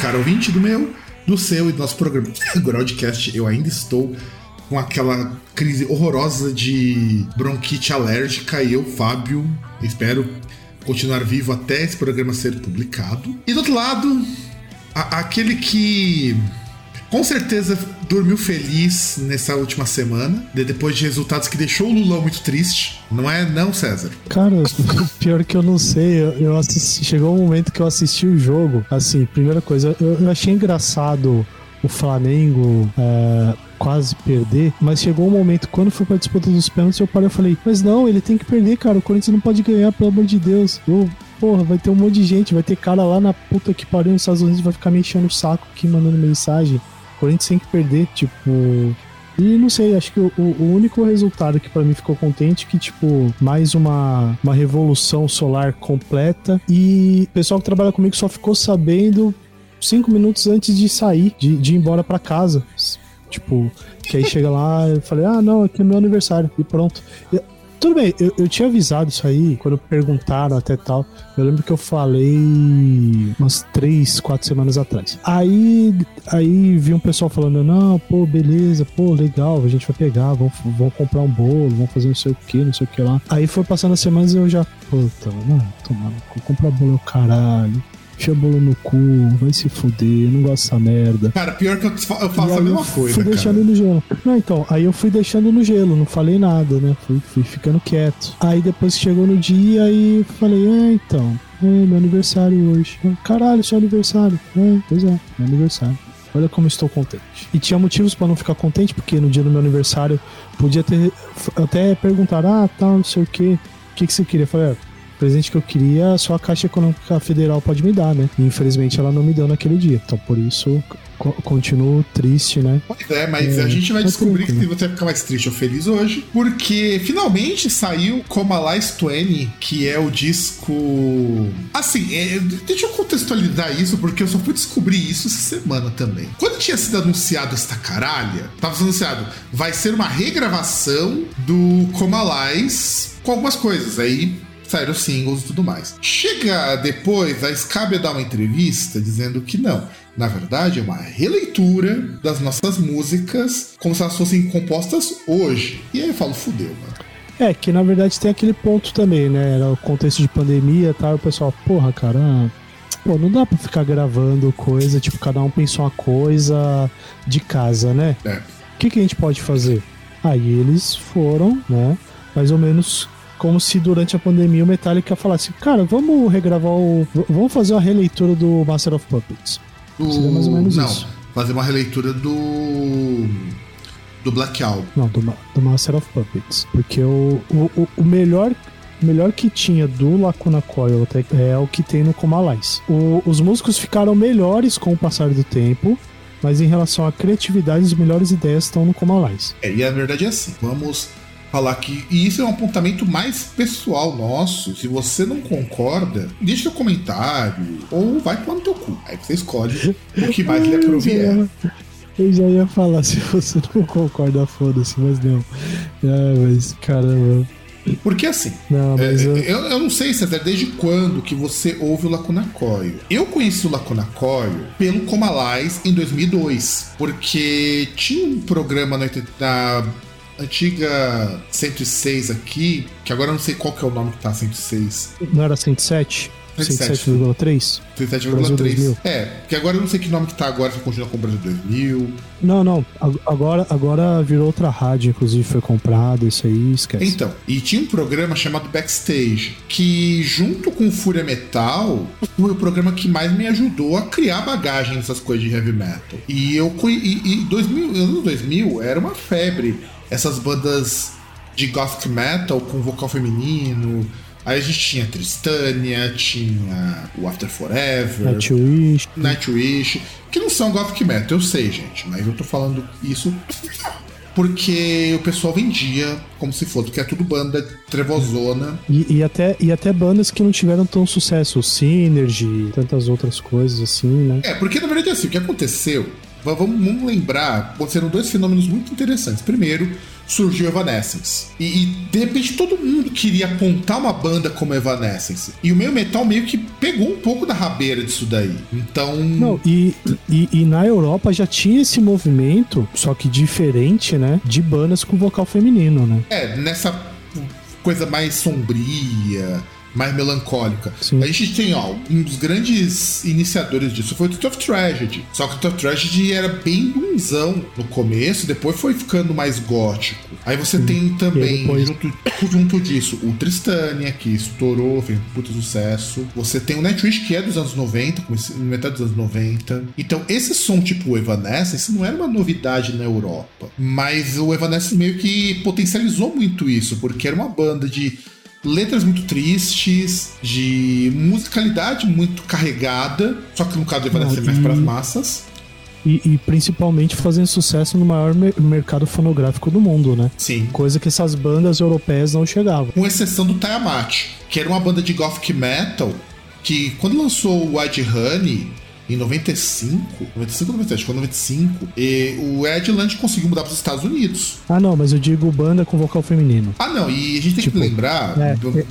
Caro ouvinte do meu, do seu e do nosso programa Broadcast, eu ainda estou com aquela crise horrorosa de bronquite alérgica e eu, Fábio, espero continuar vivo até esse programa ser publicado. E do outro lado, a, aquele que com certeza dormiu feliz nessa última semana, depois de resultados que deixou o Lulão muito triste. Não é, não, César? Cara, pior que eu não sei. Eu, eu assisti, chegou um momento que eu assisti o jogo. Assim, primeira coisa, eu, eu achei engraçado o Flamengo é, quase perder, mas chegou um momento, quando foi pra disputa dos pênaltis, eu parei e falei, mas não, ele tem que perder, cara, o Corinthians não pode ganhar, pelo amor de Deus. Eu, porra, vai ter um monte de gente, vai ter cara lá na puta que pariu nos Estados Unidos, vai ficar me enchendo o saco aqui, mandando mensagem. Corinthians tem que perder, tipo. E não sei, acho que o, o único resultado que para mim ficou contente é que, tipo, mais uma, uma revolução solar completa. E o pessoal que trabalha comigo só ficou sabendo cinco minutos antes de sair, de, de ir embora para casa. Tipo, que aí chega lá, eu falei, ah, não, aqui é meu aniversário. E pronto. Tudo bem, eu, eu tinha avisado isso aí quando perguntaram até tal. Eu lembro que eu falei umas três, quatro semanas atrás. Aí, aí vi um pessoal falando: não, pô, beleza, pô, legal, a gente vai pegar, vamos, vamos comprar um bolo, vamos fazer não sei o que, não sei o que lá. Aí foi passando as semanas e eu já, puta, não, tomar, comprar bolo é o caralho enfia bolo no cu, vai se fuder, não gosto dessa merda. Cara, pior que eu, eu faço a mesma coisa. Fui cara. deixando no gelo. Não, então, aí eu fui deixando no gelo, não falei nada, né? Fui, fui ficando quieto. Aí depois chegou no dia e falei, é, então, é meu aniversário hoje. Caralho, seu aniversário. É, pois é, meu aniversário. Olha como estou contente. E tinha motivos para não ficar contente, porque no dia do meu aniversário podia ter até perguntar, ah, tá, não sei o que, o que, que você queria? Eu falei, ah, presente que eu queria, só a Caixa Econômica Federal pode me dar, né? E infelizmente ela não me deu naquele dia. Então por isso continuo triste, né? Pois é, mas é, a gente vai descobrir que você vai ficar mais triste ou feliz hoje, porque finalmente saiu Coma Lies 20, que é o disco. Assim, é, deixa eu contextualizar isso, porque eu só fui descobrir isso essa semana também. Quando tinha sido anunciado esta caralha, tava anunciado, vai ser uma regravação do Coma Lies com algumas coisas. Aí saíram singles e tudo mais. Chega depois, a Scabia dá uma entrevista dizendo que não. Na verdade, é uma releitura das nossas músicas como se elas fossem compostas hoje. E aí eu falo, fudeu, mano. É, que na verdade tem aquele ponto também, né? Era o contexto de pandemia e tal, o pessoal, porra, cara, pô, não dá pra ficar gravando coisa, tipo, cada um pensou uma coisa de casa, né? É. O que, que a gente pode fazer? Aí eles foram, né? Mais ou menos como se durante a pandemia o Metallica falasse, cara, vamos regravar o. Vamos fazer uma releitura do Master of Puppets. Do... Seria mais ou menos Não, isso. Fazer uma releitura do. Do Black Album. Não, do, do Master of Puppets. Porque o, o, o melhor melhor que tinha do Lacuna Coil é o que tem no Comalais. os músicos ficaram melhores com o passar do tempo, mas em relação à criatividade, as melhores ideias estão no Comalais. É, e a verdade é assim: vamos falar que. E isso é um apontamento mais pessoal nosso. Se você não concorda, deixa seu comentário ou vai tomar no teu cu. Aí você escolhe o que mais lhe aprovier. Eu já ia falar, se você não concorda, foda-se, mas não. Ah, mas caramba. Porque assim, não, é, eu... eu... Eu, não sei, César, desde quando que você ouve o Lacuna Coil. Eu conheci o Lacuna Coil pelo Comalais em 2002, porque tinha um programa na, na antiga 106 aqui, que agora eu não sei qual que é o nome que tá 106. Não era 107? 107,3? 37,3. É, porque agora eu não sei que nome que tá agora, se continua com o Brasil 2000. Não, não. Agora, agora virou outra rádio, inclusive foi comprada, isso aí, esquece. Então, e tinha um programa chamado Backstage, que junto com Fúria Metal, foi o programa que mais me ajudou a criar bagagem nessas coisas de heavy metal. E eu e, e 2000, anos 2000 era uma febre essas bandas de gothic metal com vocal feminino, Aí a gente tinha Tristânia, tinha o After Forever, Nightwish, Nightwish, que não são gothic metal, eu sei, gente, mas eu tô falando isso porque o pessoal vendia como se fosse, porque é tudo banda trevozona. E, e, até, e até bandas que não tiveram tão sucesso, Synergy, tantas outras coisas assim, né? É, porque na verdade assim, o que aconteceu, vamos, lembrar, aconteceram dois fenômenos muito interessantes. Primeiro, surgiu Evanescence. E, e, de repente todo mundo queria apontar uma banda como Evanescence. E o meio metal meio que pegou um pouco da rabeira disso daí. Então. Não, e, e, e, na Europa já tinha esse movimento, só que diferente, né? De bandas com vocal feminino, né? É, nessa coisa mais sombria mais melancólica. Sim. A gente tem, ó, um dos grandes iniciadores disso foi o Tito of Tragedy. Só que o Tito of Tragedy era bem dunzão no começo, depois foi ficando mais gótico. Aí você Sim. tem também, depois... junto, junto disso, o Tristania, que estourou, fez um puta sucesso. Você tem o Nightwish, que é dos anos 90, metade dos anos 90. Então, esse som tipo Evanescence não era uma novidade na Europa. Mas o Evanescence meio que potencializou muito isso, porque era uma banda de letras muito tristes, de musicalidade muito carregada, só que no caso ele vai ser mais para as massas. E, e, principalmente fazendo sucesso no maior mer mercado fonográfico do mundo, né? Sim. Coisa que essas bandas europeias não chegavam. Com exceção do Tiamat, que era uma banda de gothic metal que quando lançou o White Honey, em 95, 95 ou 97, foi 95, e o Ed Land conseguiu mudar para os Estados Unidos. Ah, não, mas eu digo banda com vocal feminino. Ah, não, e a gente tem tipo, que lembrar. É, do, é...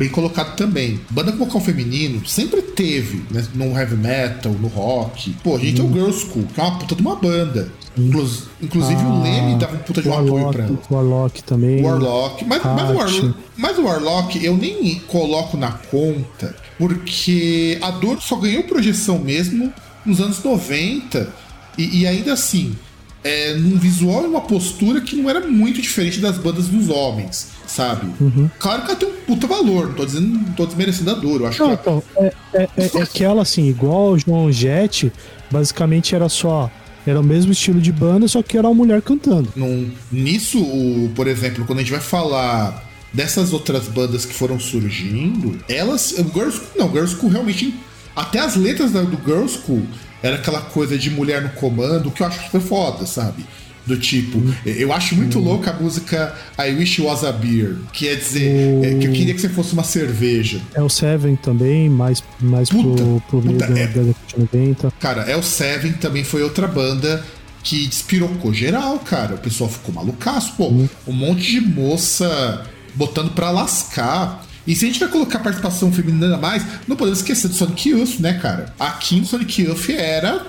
Bem colocado também. Banda com vocal feminino sempre teve, né? No heavy metal, no rock. Pô, a gente é o uhum. Girls School, que é uma puta de uma banda. Inclus, inclusive ah, o Leme dava um puta de um apoio pra ela. Warlock também. Warlock. Mas, mas, o Warlock, mas o Warlock eu nem coloco na conta, porque a dor só ganhou projeção mesmo nos anos 90. E, e ainda assim, é, num visual e uma postura que não era muito diferente das bandas dos homens, sabe? Uhum. Claro que ela tem um puta valor, não tô dizendo, não tô desmerecendo a dor, eu acho não, que. Então, é, é, é, é que ela, assim, igual o João Jett, basicamente era só era o mesmo estilo de banda, só que era uma mulher cantando. Num, nisso, o, por exemplo, quando a gente vai falar dessas outras bandas que foram surgindo, elas. Girls School, não, Girls School realmente. Até as letras do Girls School era aquela coisa de mulher no comando, que eu acho foi foda, sabe? Do tipo, eu acho muito hum. louca a música I Wish Was a Beer, que é dizer é, que eu queria que você fosse uma cerveja. É o Seven também, mais, mais puta, pro, pro meio é... da década de 90. Cara, é o Seven também foi outra banda que despirocou geral, cara. O pessoal ficou malucaço, pô. Hum. Um monte de moça botando pra lascar. E se a gente vai colocar participação feminina mais, não podemos esquecer do Sonic Youth, né, cara? Aqui no Sonic Youth era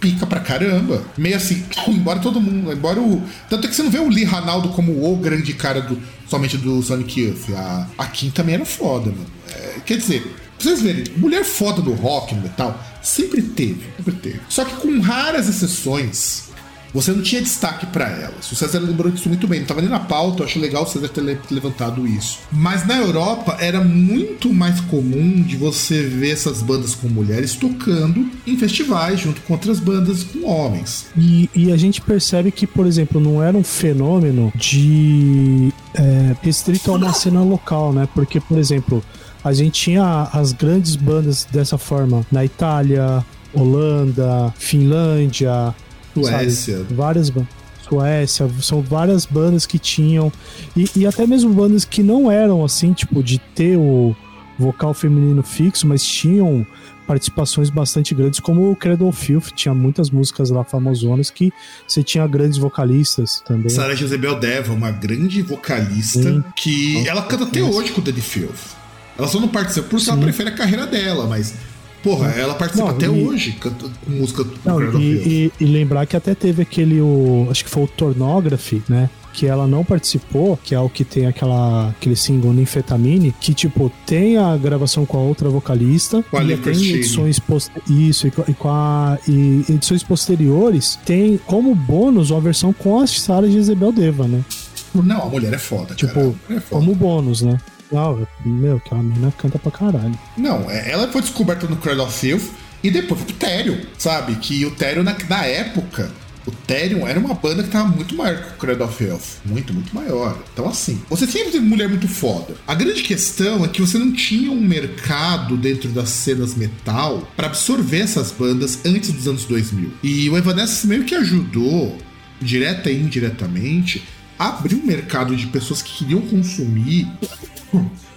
pica pra caramba. Meio assim, embora todo mundo. Embora o. Tanto é que você não vê o Lee Ranaldo como o grande cara do, somente do Sonic Youth. A, a Kim também era foda, mano. É, quer dizer, pra vocês verem, mulher foda do rock, no metal, sempre teve, sempre teve. Só que com raras exceções, você não tinha destaque para elas. O César lembrou disso muito bem. Não estava nem na pauta, eu acho legal o César ter levantado isso. Mas na Europa era muito mais comum de você ver essas bandas com mulheres tocando em festivais junto com outras bandas com homens. E, e a gente percebe que, por exemplo, não era um fenômeno de é, restrito a uma cena local, né? Porque, por exemplo, a gente tinha as grandes bandas dessa forma na Itália, Holanda, Finlândia, Suécia. Sabe? Várias bandas. Suécia, são várias bandas que tinham. E, e, até mesmo bandas que não eram assim, tipo, de ter o vocal feminino fixo, mas tinham participações bastante grandes, como o Cradle Filth, tinha muitas músicas lá famosonas que você tinha grandes vocalistas também. Sarah Jezebel Deva, uma grande vocalista Sim. que Nossa, ela canta até hoje com o Dead Filth. Ela só não participa porque Sim. ela prefere a carreira dela, mas Porra, ela participa não, até e... hoje canta música do não, e, e, e, lembrar que até teve aquele, o, acho que foi o Tornography, né? que ela não participou, que é o que tem aquela, aquele single Ninfetamine, que, tipo, tem a gravação com a outra vocalista, Com a e tem edições. Isso, e com, e com a e edições posteriores, tem como bônus uma versão com a Sarah Jezebel Deva, né? Não, a mulher é foda, Tipo, cara. É foda. Como bônus, né? Não, meu, aquela menina canta pra caralho. Não, é- ela foi descoberta no Cradle of Filth e depois pro Therion, sabe? Que o Therion, na, na época, o Therion era uma banda que tava muito maior que o Cradle of Filth. Muito, muito maior. Então, assim, você sempre teve mulher muito foda. A grande questão é que você não tinha um mercado dentro das cenas metal pra absorver essas bandas antes dos anos 2000. E o Evanescence meio que ajudou, direta e indiretamente, a abrir um mercado de pessoas que queriam consumir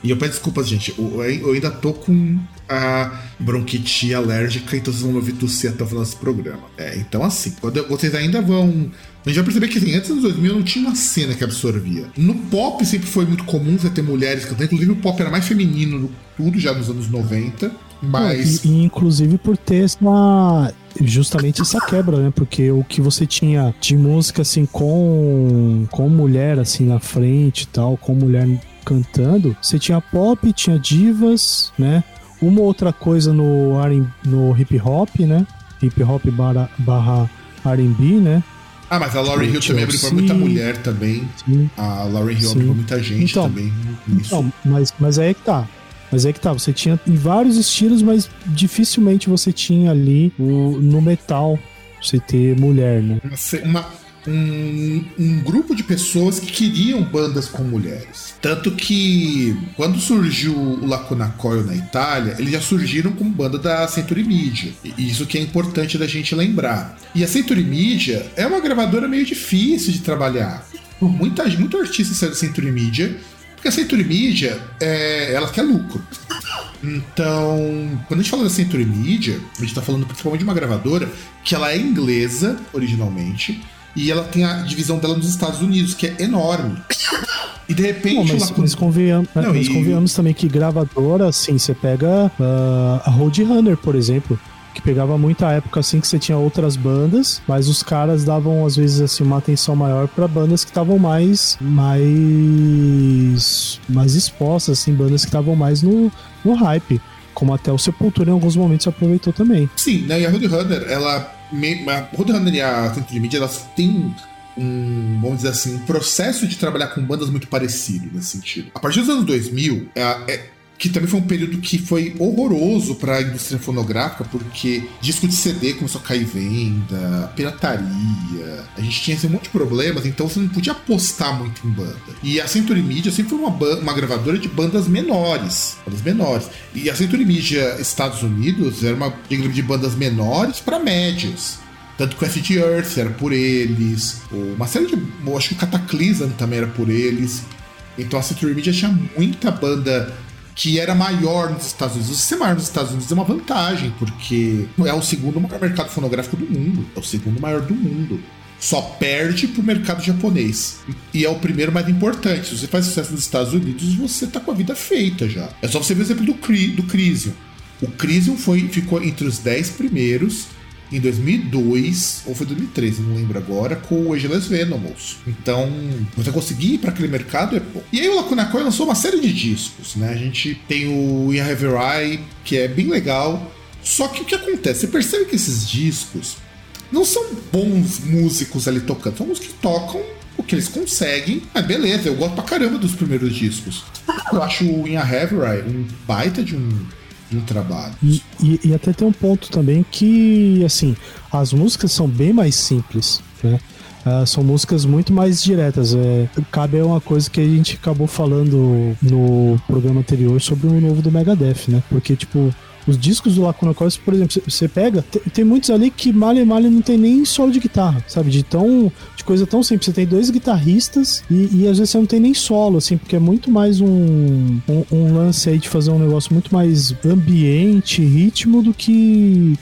e eu peço desculpas, gente. Eu, eu ainda tô com a bronquite alérgica, então vocês vão me ouvir tossir até o final desse programa. É, então assim, quando eu- vocês ainda vão. A gente vai perceber que assim, antes dos anos 2000 não tinha uma cena que absorvia. No pop sempre foi muito comum você ter mulheres cantando, inclusive o pop era mais feminino no tudo já nos anos 90. Mas. E, e, inclusive por ter essa, justamente essa quebra, né? Porque o que você tinha de música assim com com mulher assim na frente e tal, com mulher cantando, você tinha pop, tinha divas, né? Uma outra coisa no no hip hop, né? Hip hop barra, barra R&B, né? Ah, mas a Lauren Hill também abriu pra muita mulher também. Sim. A Lauren Hill Sim. abriu pra muita gente Então, também. Nisso. Então, mas, mas aí é que tá. Mas aí é que tá, você tinha em vários estilos, mas dificilmente você tinha ali o, no metal você ter mulher, né? uma- um, um grupo de pessoas que queriam bandas com mulheres. Tanto que quando surgiu o Lacuna Coil na Itália, eles já surgiram como banda da Century Media. E isso que é importante da gente lembrar. E a Century Media é uma gravadora meio difícil de trabalhar. Muita, muito artista saiu da Century Media, porque a Century Media, é, ela quer lucro. Então, quando a gente fala da Century Media, a gente tá falando principalmente de uma gravadora que ela é inglesa originalmente e ela tem a divisão dela nos Estados Unidos, que é enorme. E de repente, Pô, mas, Lacuna- mas, convenhamos, Não, mas e- convenhamos também que gravadora, assim, você pega ah, a Roadrunner, por exemplo, que pegava muita época assim que você tinha outras bandas, mas os caras davam às vezes assim uma atenção maior pra bandas que estavam mais mais mais expostas, assim, bandas que estavam mais no, no hype, como até o Sepultura em alguns momentos aproveitou também. Sim, né? E a Roadrunner, ela. Roadrunner e a Century Media, elas têm um, vamos dizer assim, um processo de trabalhar com bandas muito parecido nesse sentido. A partir dos anos 2000, é, é- que também foi um período que foi horroroso para a indústria fonográfica, porque disco de CD começou a cair venda, pirataria, a gente tinha esse monte de problemas, então você não podia apostar muito em banda. E a Century Media sempre foi uma, uma gravadora de bandas menores, bandas menores. E a Century Media Estados Unidos era uma diga, de bandas menores para médias. Tanto que o Acid Earth era por eles, uma série de. Acho que o Cataclysm também era por eles. Então a Century Media tinha muita banda que era maior nos Estados Unidos. Ser maior nos Estados Unidos é uma vantagem, porque é o segundo maior mercado fonográfico do mundo. É o segundo maior do mundo. Só perde pro mercado japonês. E é o primeiro mais importante. Se você faz sucesso nos Estados Unidos, você tá com a vida feita já. É só você ver o exemplo do, Cri do Crisium. O Crisium foi, ficou entre os 10 primeiros em 2002, ou foi 2013, não lembro agora, com o Ageless Venomous. Então, você conseguir ir para aquele mercado é bom. E aí o Lacuna Coil lançou uma série de discos, né? A gente tem o Eye, que é bem legal. Só que o que acontece? Você percebe que esses discos não são bons músicos ali tocando, são os que tocam o que eles conseguem. Mas beleza, eu gosto pra caramba dos primeiros discos. Eu acho o In a Heavy um baita de um, um trabalho. E, e, e até tem um ponto também que, assim, as músicas são bem mais simples, né? Ah, são músicas muito mais diretas. É, cabe uma coisa que a gente acabou falando no programa anterior sobre o novo do Megadeth, né? Porque, tipo, os discos do Lacuna Coil, por exemplo, você pega, tem, muitos ali que malha e malha não tem nem solo de guitarra, sabe? De tão de coisa tão simples. Você tem dois guitarristas e, e às vezes você não tem nem solo, assim, porque é muito mais um, um, um lance aí de fazer um negócio muito mais ambiente, ritmo, do que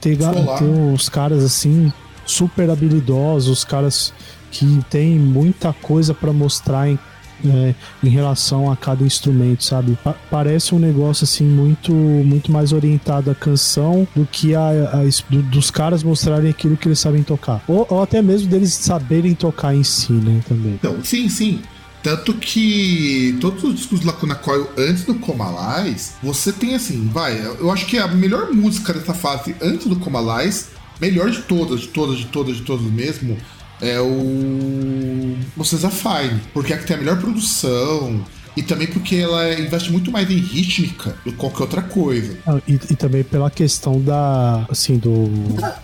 ter, ter os caras assim, super habilidosos, os caras que tem muita coisa pra mostrar em é, em relação a cada instrumento, sabe? Pa parece um negócio assim muito muito mais orientado à canção do que a, a do, dos caras mostrarem aquilo que eles sabem tocar. Ou, ou, até mesmo deles saberem tocar em si, né? Também. Então, sim, sim. Tanto que todos os discos do Lacuna Coil antes do Comalais, você tem assim, vai, eu acho que a melhor música dessa fase antes do Comalais, melhor de todas, de todas, de todas, de todas mesmo, é o Vocês a Fine, porque é a que tem a melhor produção, e também porque ela investe muito mais em rítmica do que qualquer outra coisa. Ah, e, e, também pela questão da, assim, do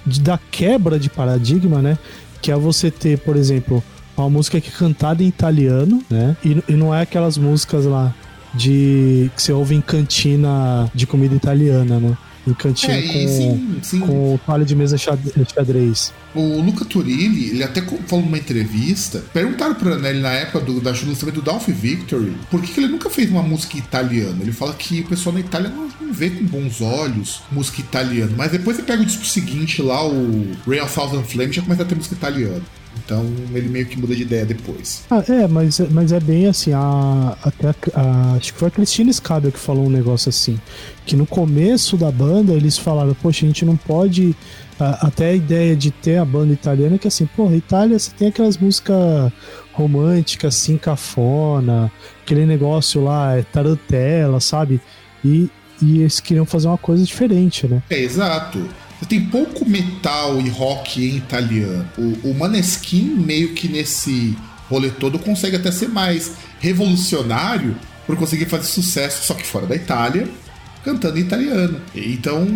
de, da quebra de paradigma, né? Que é você ter, por exemplo, uma música que é cantada em italiano, né? E, e não é aquelas músicas lá de que você ouve em cantina de comida italiana, né? Em cantinho é, com, sim, sim. com palha de mesa xadrez. O Luca Turilli, ele até falou numa entrevista, perguntaram pra ele na época do, da lançamento do Dolph Victory, por que, que, ele nunca fez uma música italiana? Ele fala que o pessoal na Itália não, não, vê com bons olhos música italiana, mas depois você pega o disco seguinte lá, o Ray of Thousand Flames, já começa a ter música italiana. Então ele meio que muda de ideia depois. Ah, é, mas, mas é bem assim, a, até a, a, acho que foi a Cristina Scabel que falou um negócio assim, que no começo da banda eles falaram, poxa, a gente não pode até a ideia de ter a banda italiana que assim, porra, Itália você tem aquelas músicas românticas assim, cafona, aquele negócio lá, é tarantela, sabe? E, e eles queriam fazer uma coisa diferente, né? É, exato. Tem pouco metal e rock em italiano. O, o Maneskin, meio que nesse rolê todo, consegue até ser mais revolucionário por conseguir fazer sucesso, só que fora da Itália, cantando em italiano. Então,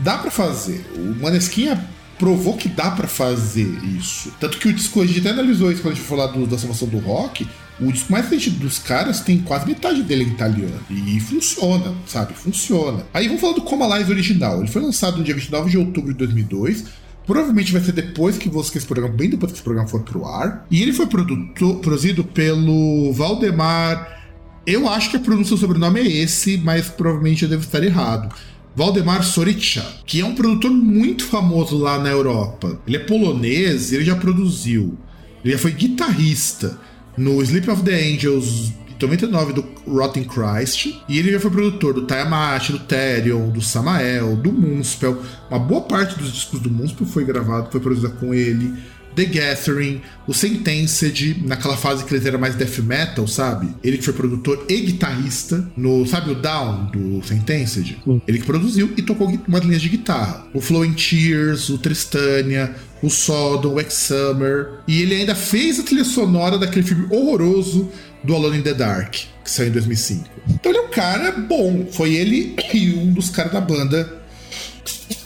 dá para fazer. O Maneskin provou que dá para fazer isso. Tanto que o disco, a gente até analisou isso quando a gente falou do, da formação do rock. O disco mais recente dos caras tem quase metade dele em italiano. E funciona, sabe? Funciona. Aí vamos falar do Coma Live original. Ele foi lançado no dia 29 de outubro de 2002. Provavelmente vai ser depois que você esse programa, bem depois que esse programa for pro ar. E ele foi produto, produzido pelo Valdemar. Eu acho que a pronúncia do sobrenome é esse, mas provavelmente eu devo estar errado. Valdemar Soricha, que é um produtor muito famoso lá na Europa. Ele é polonês ele já produziu. Ele já foi guitarrista no Sleep of the Angels 99 do Rotten Christ. E ele já foi produtor do Tiamat, do Therion, do Samael, do Moonspell. Uma boa parte dos discos do Moonspell foi gravado, foi produzida com ele. The Gathering, o Sentenced, naquela fase que ele era mais death metal, sabe? Ele que foi produtor e guitarrista no, sabe o Down do Sentenced? Ele que produziu e tocou umas linhas de guitarra. O Flowing Tears, o Tristania, o Sodom, o X-Summer. E ele ainda fez a trilha sonora daquele filme horroroso do Alone in the Dark, que saiu em 2005. Então ele é um cara bom. Foi ele e um dos caras da banda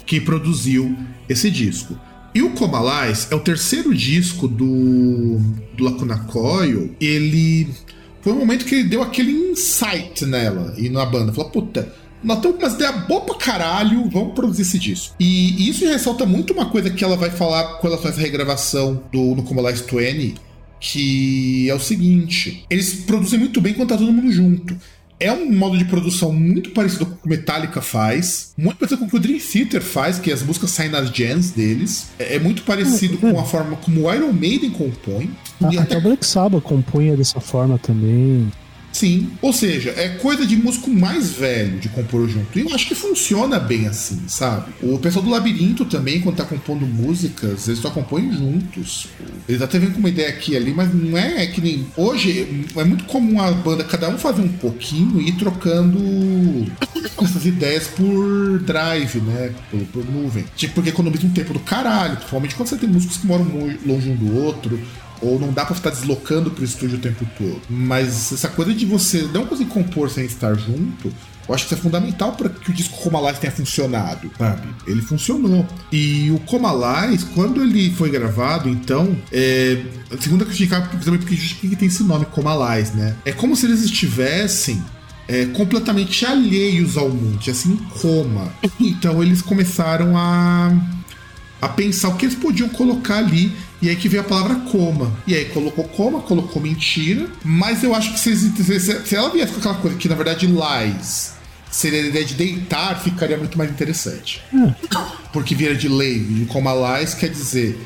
que produziu esse disco. E o Comalais é o terceiro disco do, do Lacuna Coil. Ele. Foi um momento que ele deu aquele insight nela e na banda. Falou, puta, nós temos umas ideias boas pra caralho, vamos produzir esse disco. E, isso ressalta muito uma coisa que ela vai falar com relação a essa regravação do no Comalais 20, que é o seguinte: eles produzem muito bem quando tá todo mundo junto. É um modo de produção muito parecido com o que o Metallica faz, muito parecido com o que o Dream Theater faz, que as músicas saem nas jams deles. É, é muito parecido com a forma como o Iron Maiden compõe. A, até... até o Black Sabbath compunha dessa forma também. Sim, ou seja, é coisa de músico mais velho de compor junto. E eu acho que funciona bem assim, sabe? O pessoal do Labirinto também, quando tá compondo músicas, eles só compõem juntos. Eles até vêm com uma ideia aqui e ali, mas não é que nem. Hoje é muito comum a banda, cada um fazer um pouquinho e ir trocando essas ideias por drive, né? Por, por nuvem. Tipo, porque economiza um tempo do caralho, principalmente quando você tem músicos que moram longe um do outro ou não dá para ficar deslocando pro estúdio o tempo todo. Mas essa coisa de você não conseguir compor sem estar junto, eu acho que isso é fundamental para que o disco Comalize tenha funcionado, sabe? Ele funcionou. E o Comalize, quando ele foi gravado, então, é, segundo a criticar, também porque que tem esse nome Comalize, né? É como se eles estivessem é, completamente alheios ao mundo, assim, coma. Então eles começaram a, a pensar o que eles podiam colocar ali e aí que veio a palavra coma. E aí colocou coma, colocou mentira. Mas eu acho que se, se, se ela viesse com aquela coisa que na verdade lies seria a ideia de deitar, ficaria muito mais interessante. Hum. Porque vira de lei, de coma lies quer dizer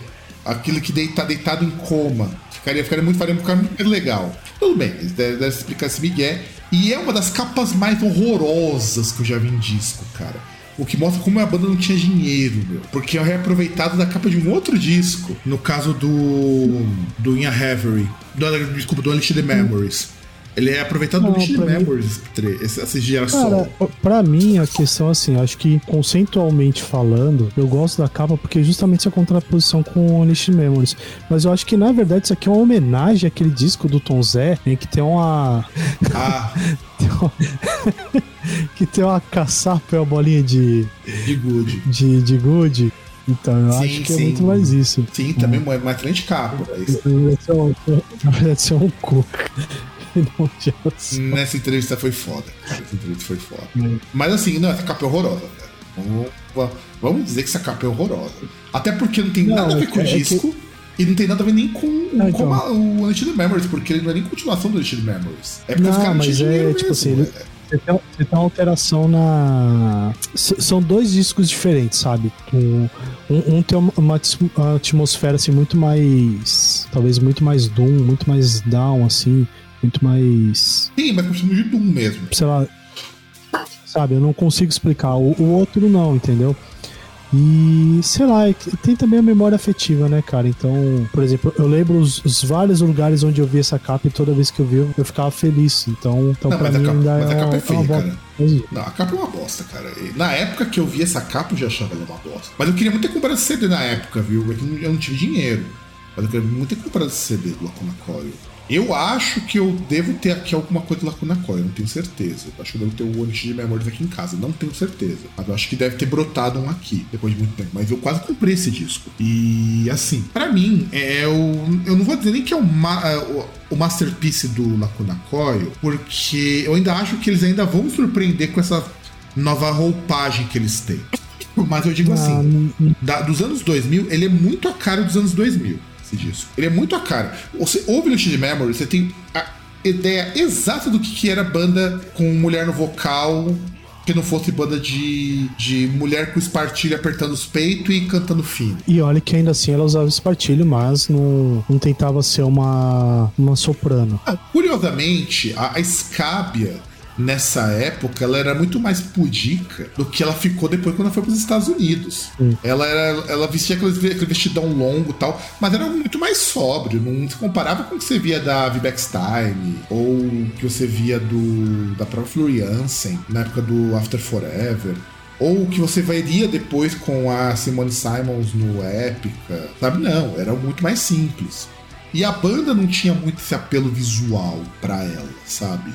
aquilo que deita, deitado em coma. Ficaria, ficaria muito, faria ficar muito legal. Tudo bem, devem deve explicar esse Miguel. E é uma das capas mais horrorosas que eu já vi em disco, cara. O que mostra como a banda não tinha dinheiro, meu. Porque é reaproveitado da capa de um outro disco. No caso do. do In a Reverie. Do, desculpa, do Unleashed Memories. Ele é aproveitado do mim- Memories, esse- essa geração. Cara, pra mim a questão assim, acho que conceitualmente falando, eu gosto da capa porque justamente essa contraposição com o Unleashed Memories. Mas eu acho que na verdade isso aqui é uma homenagem àquele disco do Tom Zé, em que tem uma. Ah, tem uma- que tem uma caçapa e uma bolinha de, de good. de, de good. Então eu Sim, acho que é sim. muito mais isso. Sim, também é mais frente capa. é isso. É um- verdade, isso é um cu. Não. Nessa entrevista foi foda. cara. Essa entrevista foi foda. Hum. Mas assim, não, essa capa é horrorosa, cara. Vamos, vamos dizer que essa capa é horrorosa. Até porque não tem Não, nada a ver é com o que- é disco. E não tem nada a ver nem com, Não, com então. a- o Unleashed Memories, porque ele não é nem continuação do Unleashed Memories. É porque os Não, caras não mas é tipo assim, mesmo, ele- é. Você tem, você tem uma alteração na. S- São dois discos diferentes, sabe? Um, um, um tem uma atmosfera assim muito mais. Talvez muito mais doom, muito mais down, assim. Muito mais. Sim, mas continua de Doom mesmo. Sei lá. Sabe, eu não consigo explicar. O, o outro não, entendeu? E, sei lá, é tem também a memória afetiva, né, cara? Então, por exemplo, eu lembro os, os vários lugares onde eu vi essa capa e toda vez que eu vi, eu ficava feliz. Então, então Não, pra a mim capa- ainda mas a é, capa uma, é feia, uma cara. Mas- Não, a capa é uma bosta, cara. E Na época que eu vi essa capa, eu já achava ela uma bosta. Mas eu queria muito ter comprado CD na época, viu? É que eu não tive dinheiro. Mas eu queria muito ter comprado CD do Lacuna Coil. Eu acho que eu devo ter aqui alguma coisa do Lacuna Coil, não tenho certeza. Eu acho que eu devo ter o Unleashed de Memories aqui em casa, não tenho certeza. Mas eu acho que deve ter brotado um aqui, depois de muito tempo. Mas eu quase comprei esse disco. E assim, pra mim, é o. Eu não vou dizer nem que é o, ma- é o, masterpiece do Lacuna Coil, porque eu ainda acho que eles ainda vão surpreender com essa nova roupagem que eles têm. Mas eu digo Ah, assim, da- dos anos 2000, ele é muito a cara dos anos 2000, esse disco. Ele é muito a cara. Você ouve o de Memory, você tem a ideia exata do que, que era banda com mulher no vocal, que não fosse banda de, de mulher com espartilho apertando os peitos e cantando fino. E olha que ainda assim ela usava espartilho, mas não, não tentava ser uma, uma soprano. Ah, Curiosamente, a, a nessa época, ela era muito mais pudica do que ela ficou depois quando ela foi para os Estados Unidos. Ela, era, ela vestia aqueles, aquele vestidão longo e tal, mas era muito mais sóbrio, não se comparava com o que você via da Vibeckstein ou que você via do da própria Flori Jansen na época do After Forever. Ou o que você veria depois com a Simone Simons no Épica. Sabe? Não, era muito mais simples. E a banda não tinha muito esse apelo visual pra ela, sabe?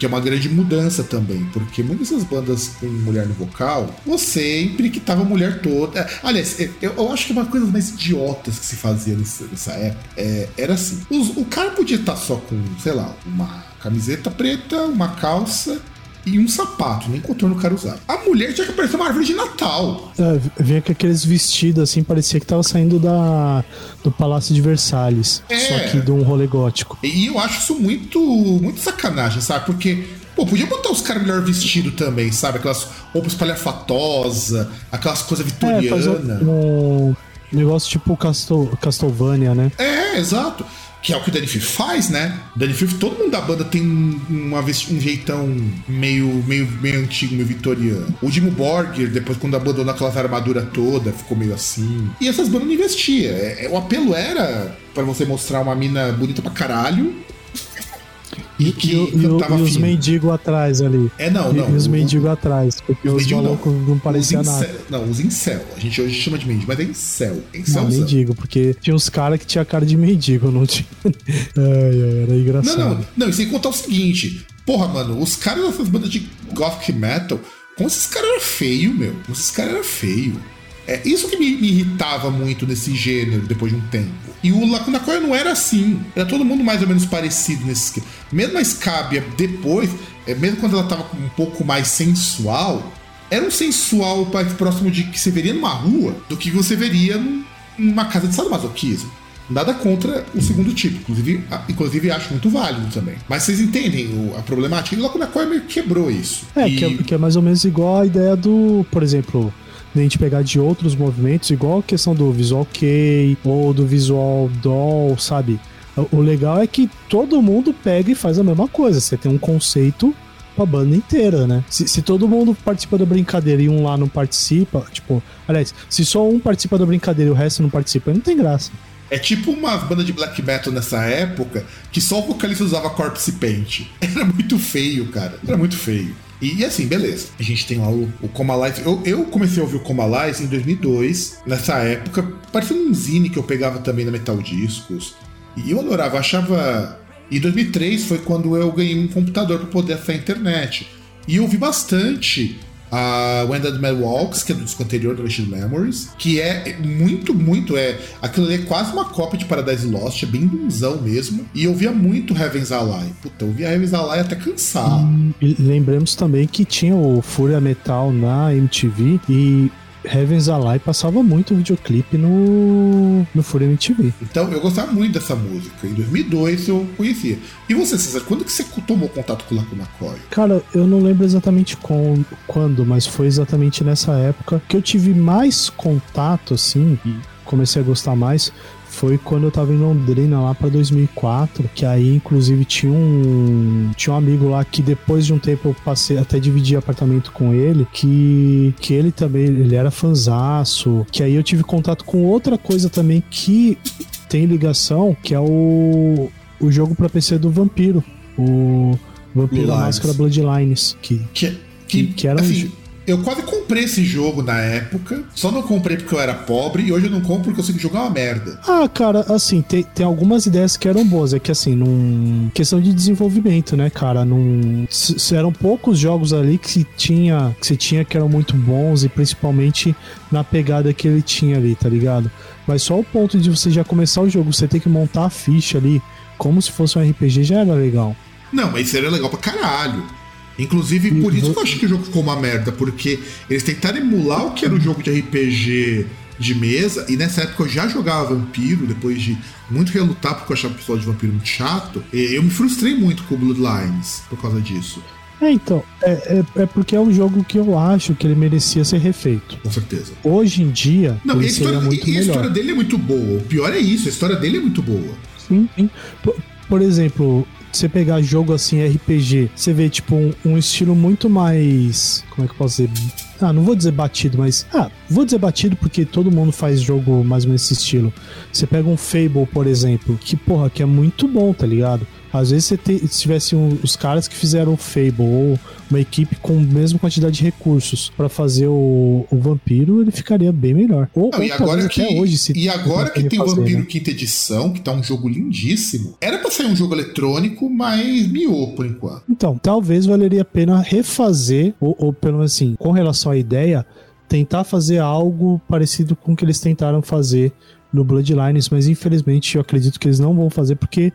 Que é uma grande mudança também, porque muitas dessas bandas com mulher no vocal, você empriquitava a mulher toda. É, Aliás, eu, eu acho que uma coisa mais idiotas que se fazia nessa, nessa época é, era assim: os- o cara podia estar só com, sei lá, uma camiseta preta, uma calça e um sapato, nem contorno o cara usava. A mulher tinha que aparecer uma árvore de Natal. É, vinha com aqueles vestidos assim, parecia que tava saindo da, do Palácio de Versalhes. É. Só que de um rolê gótico. E eu acho isso muito, muito sacanagem, sabe? Porque, pô, podia botar os caras melhor vestido também, sabe? Aquelas roupas palhafatosas, aquelas coisas É, vitorianas. um, um negócio tipo Castle, Castlevania, né? É, exato. Que é o que o Danny Fifth faz, né? Danny Fifth, todo mundo da banda tem uma, vesti- um jeitão meio, meio, meio antigo, meio vitoriano. O Jimmy Borger, depois quando abandonou aquelas armaduras toda, ficou meio assim. E essas bandas não investiam. É, é- o apelo era pra você mostrar uma mina bonita pra caralho. E, que e e cantava e os mendigos atrás ali. É, não, não. E, os mendigos atrás. Porque Os os malucos não, pareciam Os nada. incel- Não, os incel. A gente hoje chama de mendigo, mas é incel. É Não, incelzão. mendigo, porque tinha uns caras que tinha cara de mendigo, não tinha. Ai, ai, era Não, engraçado. não, não, e sem contar o seguinte. Porra, mano, os caras dessas bandas de gothic metal, como esses caras eram feios, meu. Como esses caras eram feios. É isso que me, me irritava muito nesse gênero depois de um tempo. E o Lacuna Coil não era assim. Era todo mundo mais ou menos parecido nesse esquema. Mesmo a Scabia depois, é, mesmo quando ela tava um pouco mais sensual, era um sensual mais próximo de que você veria numa rua do que você veria num- numa casa de sadomasoquismo. Nada contra o segundo tipo. Inclusive, inclusive acho muito válido também. Mas vocês entendem o- a problemática? E o Lacuna Coil meio que quebrou isso. É, E- que é, que é mais ou menos igual a ideia do, por exemplo, a gente pegar de outros movimentos, igual a questão do Visual Kei ou do Visual Doll, sabe? O legal é que todo mundo pega e faz a mesma coisa. Você tem um conceito pra banda inteira, né? Se, se, todo mundo participa da brincadeira e um lá não participa, tipo, aliás, se só um participa da brincadeira e o resto não participa, não tem graça. É tipo uma banda de black metal nessa época que só o vocalista usava corpse paint. Era muito feio, cara. Era muito feio. E, assim, beleza. A gente tem lá o, o Coma Live. Eu, eu, comecei a ouvir o Coma Live em 2002. Nessa época, parecia um zine que eu pegava também na Metal Discos. E eu adorava, achava. E 2003 foi quando eu ganhei um computador para poder acessar a internet. E eu ouvi bastante a When Dead Man Walks, que é do disco anterior do Wish Memories, que é muito, muito, é. Aquilo ali é quase uma cópia de Paradise Lost, é bem dunzão mesmo. E eu via muito Heaven's Ally. Puta, eu via Heaven's Ally até cansar. E lembremos também que tinha o Fúria Metal na MTV e Heavens Alive passava muito videoclipe no, no Fúria MTV. Então, eu gostava muito dessa música. Em 2002 eu conhecia. E você, César, quando que você tomou contato com o Laco McCoy? Cara, eu não lembro exatamente com, quando, mas foi exatamente nessa época que eu tive mais contato, assim, e comecei a gostar mais foi quando eu tava em Londrina lá para 2004, que aí inclusive tinha um tinha um amigo lá que depois de um tempo eu passei até dividir apartamento com ele, que que ele também ele era fanzaço, que aí eu tive contato com outra coisa também que tem ligação, que é o o jogo para PC do Vampiro, o Vampiro Máscara Bloodlines, que que, que, que era assim, um eu quase comprei esse jogo na época, só não comprei porque eu era pobre e hoje eu não compro porque eu sei que jogar é uma merda. Ah, cara, assim, tem, tem algumas ideias que eram boas. É que, assim, num. questão de desenvolvimento, né, cara? Num. Eram poucos jogos ali que tinha que se tinha que eram muito bons e principalmente na pegada que ele tinha ali, tá ligado? Mas só o ponto de você já começar o jogo, você ter que montar a ficha ali como se fosse um RPG já era legal. Não, mas isso era legal pra caralho. Inclusive, por isso que eu acho que o jogo ficou uma merda, porque eles tentaram emular o que era o jogo de RPG de mesa, e nessa época eu já jogava Vampiro, depois de muito relutar porque eu achava o pessoal de Vampiro muito chato, eu me frustrei muito com o Bloodlines por causa disso. É, então, é, é, é, porque é um jogo que eu acho que ele merecia ser refeito. Com certeza. Hoje em dia, Não, ele a história, seria muito e, melhor. a história dele é muito boa. O pior é isso, a história dele é muito boa. Sim, sim. Por, por exemplo, você pegar jogo assim, RPG, você vê, tipo, um, um, estilo muito mais. Como é que eu posso dizer? Ah, não vou dizer batido, mas. Ah, vou dizer batido porque todo mundo faz jogo mais ou menos nesse estilo. Você pega um Fable, por exemplo, que, porra, que é muito bom, tá ligado? Às vezes, se, te, tivesse um, os caras que fizeram o Fable ou uma equipe com a mesma quantidade de recursos para fazer o, o Vampiro, ele ficaria bem melhor. Ou, Não, ou e agora que, hoje, se E agora que tem o Vampiro né? quinta edição, que tá um jogo lindíssimo, era pra sair um jogo eletrônico, mas miou por enquanto. Então, talvez valeria a pena refazer, ou, ou pelo menos assim, com relação à ideia, tentar fazer algo parecido com o que eles tentaram fazer no Bloodlines, mas infelizmente eu acredito que eles não vão fazer porque,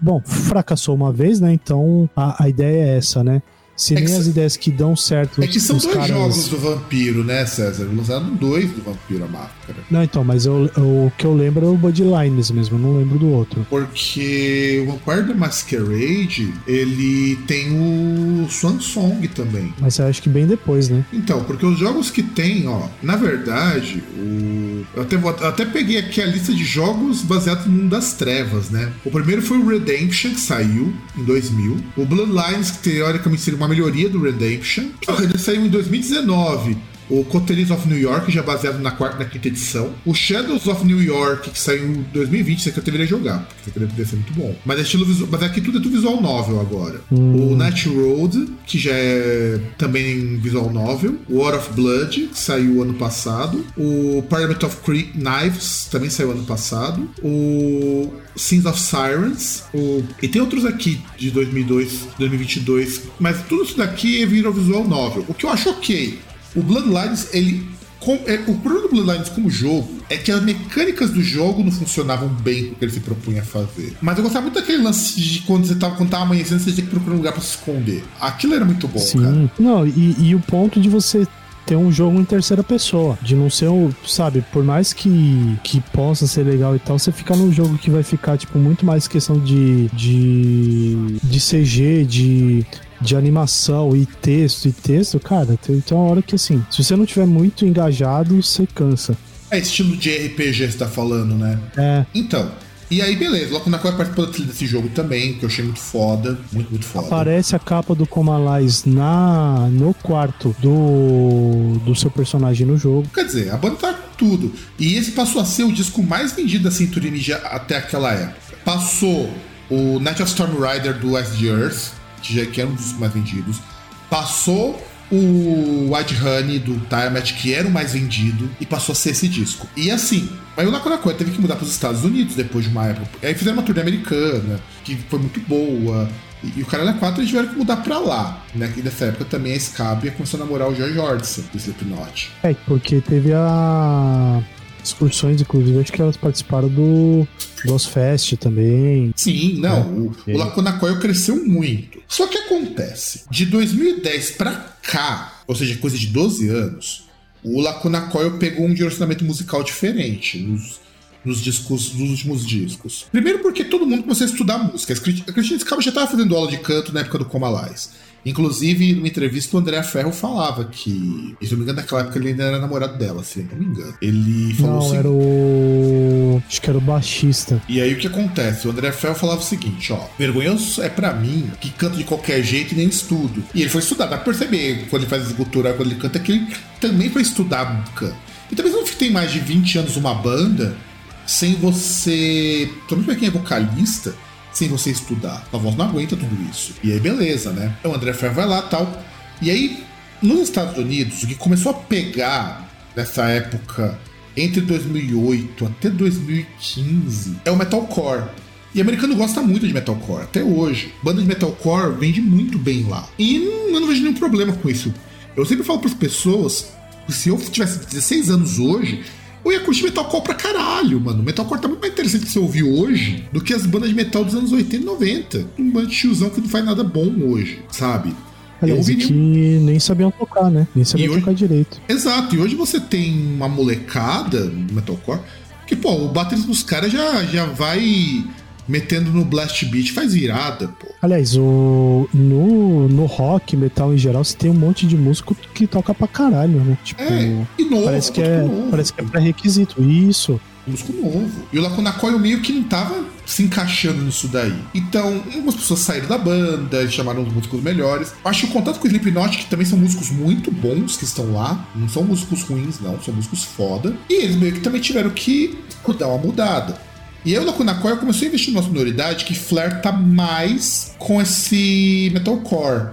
bom, fracassou uma vez, né? Então a, a ideia é essa, né? Se é nem as ideias que dão certo. É que são dois caras... jogos do vampiro, né, César? Lançaram dois do vampiro a máscara. Não, então, mas eu, eu, o que eu lembro é o Bloodlines mesmo, eu não lembro do outro. Porque o Vampire the Masquerade, ele tem o Swan Song também. Mas eu acho que bem depois, né? Então, porque os jogos que tem, ó, na verdade, o. Eu até, eu até peguei aqui a lista de jogos baseados no mundo das trevas, né? O primeiro foi o Redemption, que saiu em 2000. O Bloodlines, que teoricamente seria uma melhoria do Redemption. Ele saiu em 2019 o Coteries of New York, já baseado na quarta e na quinta edição. O Shadows of New York, que saiu em 2020, isso aqui eu deveria jogar, porque isso aqui deve ser muito bom. Mas é estilo visual, mas aqui tudo é tudo visual novel agora. Hum. O Night Road, que já é também visual novel. O War of Blood, que saiu ano passado. O Parliament of Creek Knives, também saiu ano passado. O Sins of Sirens. O... E tem outros aqui de 2002, 2022. Mas tudo isso daqui é visual novel. O que eu acho ok. O Bloodlines, ele. Com, é, o problema do Bloodlines como jogo é que as mecânicas do jogo não funcionavam bem com o que ele se propunha a fazer. Mas eu gostava muito daquele lance de quando você tava, quando tava amanhecendo, você tinha que procurar um lugar pra se esconder. Aquilo era muito bom, Sim. cara. Não, e, e o ponto de você ter um jogo em terceira pessoa. De não ser um, sabe, por mais que, que possa ser legal e tal, você fica num jogo que vai ficar, tipo, muito mais questão de. de. de CG, de de animação e texto e texto, cara, tem, tem uma hora que assim, se você não tiver muito engajado, você cansa. É estilo de RPG você tá falando, né? É. Então, e aí, beleza, logo na qual participou desse jogo também, que eu achei muito foda, muito, muito foda. Aparece a capa do Comalais na no quarto do, do seu personagem no jogo. Quer dizer, a banda tá tudo. E esse passou a ser o disco mais vendido da Century Ninja até aquela época. Passou o Night of Storm Rider do West Earth, que já que era um dos mais vendidos. Passou o White Honey do Tiamat, que era o mais vendido, e passou a ser esse disco. E assim, aí o Nakona teve que mudar para os Estados Unidos depois de uma época. Aí fizeram uma turnê americana, que foi muito boa. E, e o Caralho 4 eles tiveram que mudar pra lá, né? Que nessa época também a Scabia começou a namorar o George Jordison, do Slipknot. É, porque teve a excursões, inclusive, acho que elas participaram do Ghost Fest também. Sim, não, é. o, o Lacuna Coil cresceu muito. Só que acontece, de 2010 pra cá, ou seja, coisa de 12 anos, o Lacuna Coil pegou um direcionamento musical diferente nos, nos discos, nos últimos discos. Primeiro porque todo mundo começou a estudar música. A Cristina Scaba já estava fazendo aula de canto na época do Comalais. Inclusive, numa entrevista, o André Ferro falava que, se não me engano, naquela época ele ainda era namorado dela, se não me engano. Ele falou não, assim. era o. Acho que era o baixista. E aí o que acontece? O André Ferro falava o seguinte: ó, vergonhoso é para mim que canto de qualquer jeito e nem estudo. E ele foi estudar, dá pra perceber quando ele faz escultura, quando ele canta, que ele também foi estudar canto. E talvez não tem mais de 20 anos uma banda sem você. Também pra quem é vocalista sem você estudar. A voz não aguenta tudo isso. E aí, beleza, né? Então, o André Ferro vai lá tal. E aí, nos Estados Unidos, o que começou a pegar nessa época, entre 2008 até 2015, é o metalcore. E o americano gosta muito de metalcore, até hoje. Banda de metalcore vende muito bem lá. E eu não vejo nenhum problema com isso. Eu sempre falo para as pessoas que se eu tivesse 16 anos hoje, eu ia curtir metalcore pra caralho, mano. Metalcore tá muito mais interessante de você ouvir hoje do que as bandas de metal dos anos 80 e 90. Um bando de tiozão que não faz nada bom hoje, sabe? Aliás, ouviria... que nem sabiam tocar, né? Nem sabiam hoje... tocar direito. Exato, e hoje você tem uma molecada no metalcore que, pô, o baterista dos caras já, já vai metendo no blast beat faz virada, pô. Aliás, o, no, no rock, metal em geral, você tem um monte de músico que toca pra caralho, né? Tipo, é, e novo, parece que é, novo. Parece que é pré-requisito. Isso. Músico novo. E o Lacuna Coil meio que não tava se encaixando nisso daí. Então, algumas pessoas saíram da banda, chamaram os músicos melhores. Acho que o contato com o Slipknot, que também são músicos muito bons que estão lá, não são músicos ruins, não, são músicos foda. E eles meio que também tiveram que dar uma mudada. E eu, Lacuna Coil, comecei a investir numa sonoridade que flerta mais com esse metalcore.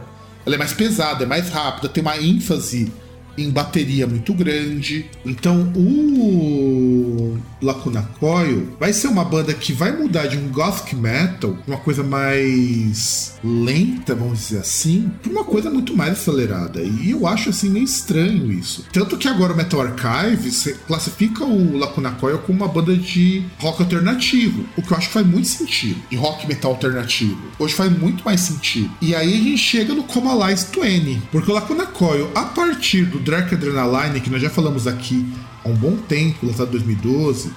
Ela é mais pesada, é mais rápida, tem uma ênfase em bateria muito grande. Então o Lacuna Coil vai ser uma banda que vai mudar de um gothic metal, uma coisa mais lenta, vamos dizer assim, para uma coisa muito mais acelerada. E eu acho assim meio estranho isso. Tanto que agora o Metal Archive classifica o Lacuna Coil como uma banda de rock alternativo, o que eu acho que faz muito sentido. De rock metal alternativo. Hoje faz muito mais sentido. E aí a gente chega no Coma Lies 20, porque o Lacuna Coil, a partir do Dark Adrenaline, que nós já falamos aqui há um bom tempo, lançado em 2012,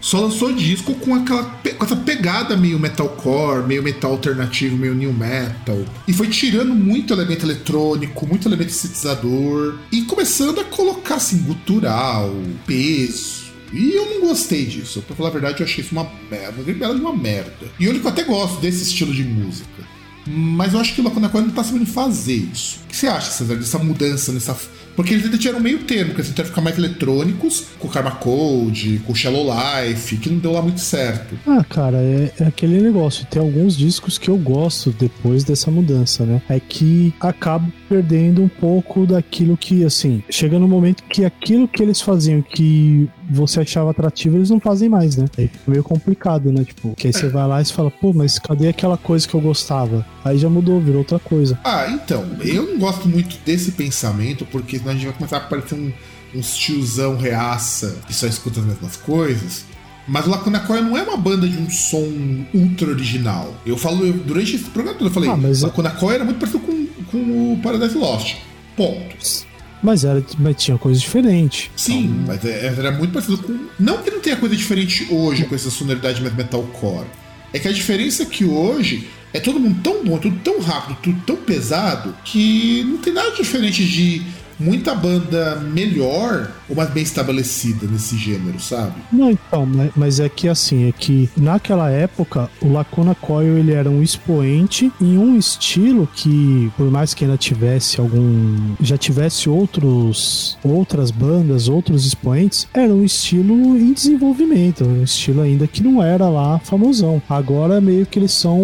só lançou disco com aquela com essa pegada meio metalcore, meio metal alternativo, meio new metal. E foi tirando muito elemento eletrônico, muito elemento sintetizador e começando a colocar assim gutural, peso. E eu não gostei disso. Pra falar a verdade, eu achei isso uma merda, uma de uma merda. E olha que eu até gosto desse estilo de música. Mas eu acho que o Lacuna Coil não tá sabendo fazer isso. O que você acha, César, dessa mudança, nessa porque eles ainda tinham meio termo, que eles tentaram ficar mais eletrônicos, com o Karma Code, com o Shallow Life, que não deu lá muito certo. Ah, cara, é, é, aquele negócio. Tem alguns discos que eu gosto depois dessa mudança, né? É que acabo perdendo um pouco daquilo que, assim, chega no momento que aquilo que eles faziam, que você achava atrativo, eles não fazem mais, né? Aí fica meio complicado, né? Tipo, que aí você vai lá e você fala, pô, mas cadê aquela coisa que eu gostava? Aí já mudou, virou outra coisa. Ah, então, eu não gosto muito desse pensamento, porque senão a gente vai começar a aparecer um, um tiozão reaça que só escuta as mesmas coisas. Mas o Lacuna Coil não é uma banda de um som ultra original. Eu falo, eu, durante esse programa todo, eu falei, ah, mas... Lacuna Coil era muito parecido com, com o Paradise Lost. Ponto. Mas, era, mas tinha coisa diferente. Sim, então, mas é, era muito parecido com. Não que não tenha coisa diferente hoje com essa sonoridade mais metalcore. É que a diferença é que hoje é todo mundo tão bom, tudo tão rápido, tudo tão pesado, que não tem nada diferente de muita banda melhor ou mais bem estabelecida nesse gênero, sabe? Não, então, mas é que assim, é que naquela época o Lacuna Coil ele era um expoente em um estilo que, por mais que ainda tivesse algum. já tivesse outros outras bandas, outros expoentes, era um estilo em desenvolvimento, um estilo ainda que não era lá famosão. Agora meio que eles são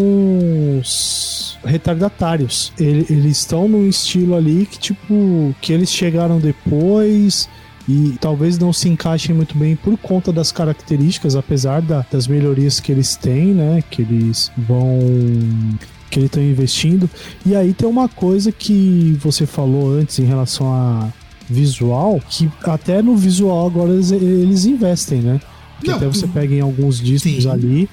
os retardatários. Eles estão num estilo ali que, tipo, que eles chegaram depois e talvez não se encaixem muito bem por conta das características, apesar da, das melhorias que eles têm, né? Que eles vão que eles estão investindo. E aí tem uma coisa que você falou antes em relação a visual, que até no visual agora eles, eles investem, né? Não, até você pega em alguns discos sim. ali,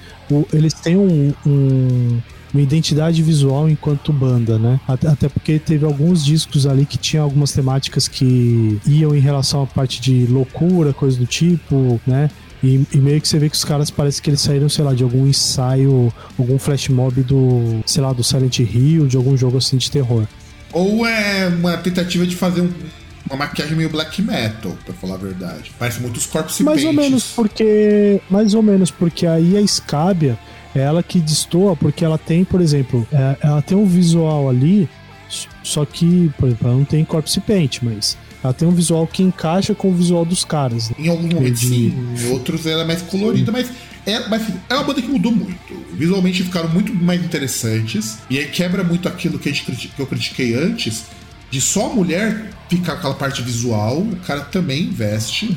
eles têm um, um uma identidade visual enquanto banda, né? Até porque teve alguns discos ali que tinham algumas temáticas que iam em relação à parte de loucura, coisa do tipo, né? E, e, meio que você vê que os caras parece que eles saíram, sei lá, de algum ensaio, algum flash mob do, sei lá, do Silent Hill, de algum jogo assim de terror. Ou é uma tentativa de fazer um, uma maquiagem meio black metal, pra falar a verdade. Parece muitos corpos Mais ou menos porque. Mais ou menos, porque aí a Scabia é ela que destoa porque ela tem, por exemplo, é, ela tem um visual ali, só que, por exemplo, ela não tem corpse paint, mas ela tem um visual que encaixa com o visual dos caras. Né? Em alguns momentos sim, em outros ela é mais colorida, mas é, mas é uma banda que mudou muito. Visualmente ficaram muito mais interessantes. E aí quebra muito aquilo que, a gente, que eu critiquei antes, de só a mulher ficar com aquela parte visual, o cara também investe.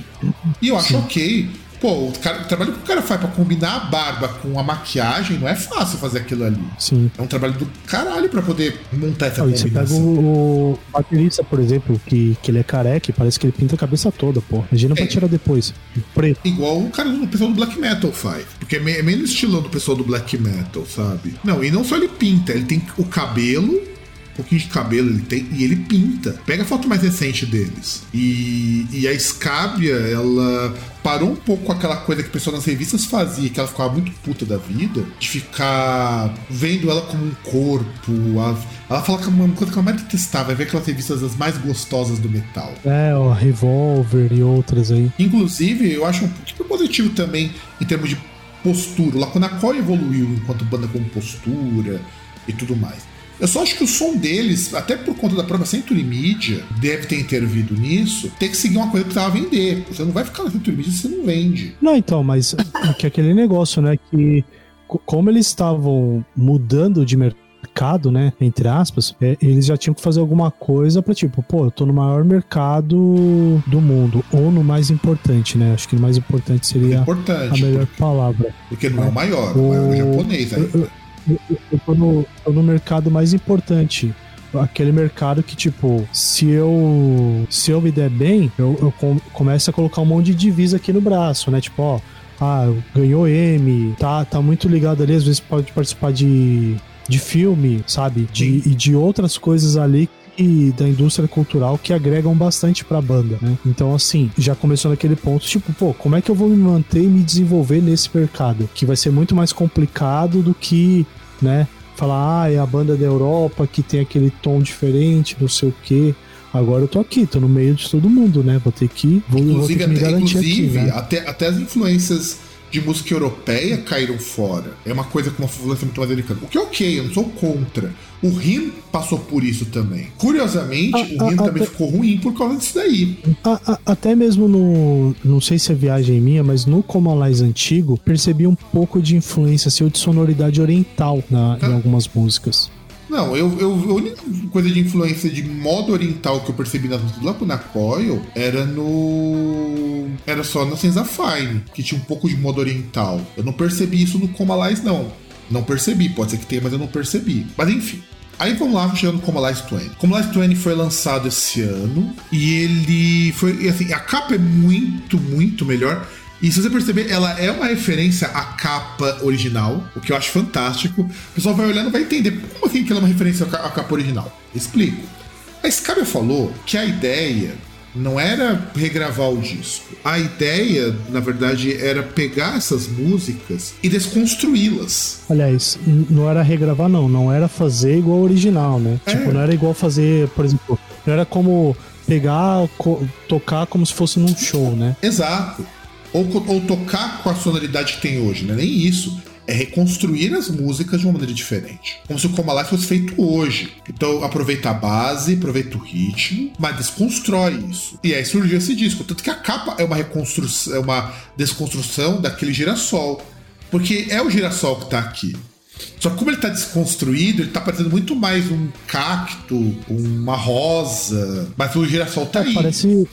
E eu acho Sim. ok. Pô, o, cara, o trabalho que o cara faz pra combinar a barba com a maquiagem não é fácil fazer aquilo ali. Sim. É um trabalho do caralho pra poder montar essa combinação. Você pega o, o baterista, por exemplo, que, que ele é careca e parece que ele pinta a cabeça toda, pô. Imagina é. pra tirar depois. Preto. Igual o cara do pessoal do Black Metal faz. Porque é é estilo do pessoal do Black Metal, sabe? Não, e não só ele pinta, ele tem o cabelo pouquinho de cabelo ele tem e ele pinta. Pega a foto mais recente deles. E, e a Scabia, ela parou um pouco com aquela coisa que o pessoal nas revistas fazia, que ela ficava muito puta da vida, de ficar vendo ela como um corpo. Ela, ela fala que é uma coisa que ela mais detestava é ver aquelas revistas as mais gostosas do metal. É, o Revolver e outras aí. Inclusive, eu acho um pouquinho positivo também em termos de postura. O Laconacó evoluiu enquanto banda com postura e tudo mais. Eu só acho que o som deles, até por conta da própria Century Media, deve ter intervido nisso, tem que seguir uma coisa que tava a vender. Você não vai ficar na Century Media se você não vende. Não, então, mas é que aquele negócio, né, que como eles estavam mudando de mercado, né, entre aspas, é, eles já tinham que fazer alguma coisa para tipo, pô, eu tô no maior mercado do mundo, ou no mais importante, né? Acho que o mais importante seria importante, a melhor palavra. Porque não é o maior, o, o maior é japonês ainda. Eu, eu tô no, tô no mercado mais importante aquele mercado que, tipo, se eu se eu me der bem, eu, eu com, começo a colocar um monte de divisa aqui no braço, né? Tipo, ó, ah, ganhou M, tá, tá muito ligado ali, às vezes pode participar de, de filme, sabe? De, e de outras coisas ali e da indústria cultural que agregam bastante pra banda, né? Então, assim, já começou naquele ponto, tipo, pô, como é que eu vou me manter e me desenvolver nesse mercado? Que vai ser muito mais complicado do que, né? Falar, ah, é a banda da Europa que tem aquele tom diferente, não sei o quê. Agora eu tô aqui, tô no meio de todo mundo, né? Vou ter que. Vou, inclusive, vou ter que me até, inclusive aqui, né? até, até as influências de música europeia caíram fora. É uma coisa com uma influência muito mais americana. O que é ok, eu não sou contra. O Rim passou por isso também. Curiosamente, o Rim também ficou ruim por causa disso daí. até mesmo no. Não sei se é viagem minha, mas no Comalais antigo, percebi um pouco de influência assim, de sonoridade oriental na, em algumas músicas. Não, eu, eu, a única coisa de influência de modo oriental que eu percebi nas músicas lá na Coil era no. Era só na Senza Fine, que tinha um pouco de modo oriental. Eu não percebi isso no Comalais, não. Não percebi, pode ser que tenha, mas eu não percebi. Mas enfim. Aí vamos lá, chegando Como Life 20. Como Life 20 foi lançado esse ano e ele foi, assim, a capa é muito, muito melhor. E se você perceber, ela é uma referência à capa original, o que eu acho fantástico. O pessoal vai olhando e vai entender como assim que ela é uma referência à capa original. Explico. A Scabia falou que a ideia não era regravar o disco. A ideia, na verdade, era pegar essas músicas e desconstruí-las. Aliás, não era regravar, não. Não era fazer igual ao original, né? É. Tipo, não era igual fazer, por exemplo, não era como pegar, tocar como se fosse num show, né? Exato. Ou, ou tocar com a sonoridade que tem hoje, não é nem isso é reconstruir as músicas de uma maneira diferente. Como se o Coma Life fosse feito hoje. Então aproveita a base, aproveita o ritmo, mas desconstrói isso. E aí surgiu esse disco. Tanto que a capa é uma reconstrução, é uma desconstrução daquele girassol. Porque é o girassol que tá aqui. Só que como ele tá desconstruído, ele tá parecendo muito mais um cacto, uma rosa. Mas o girassol tá é, aí. Parece,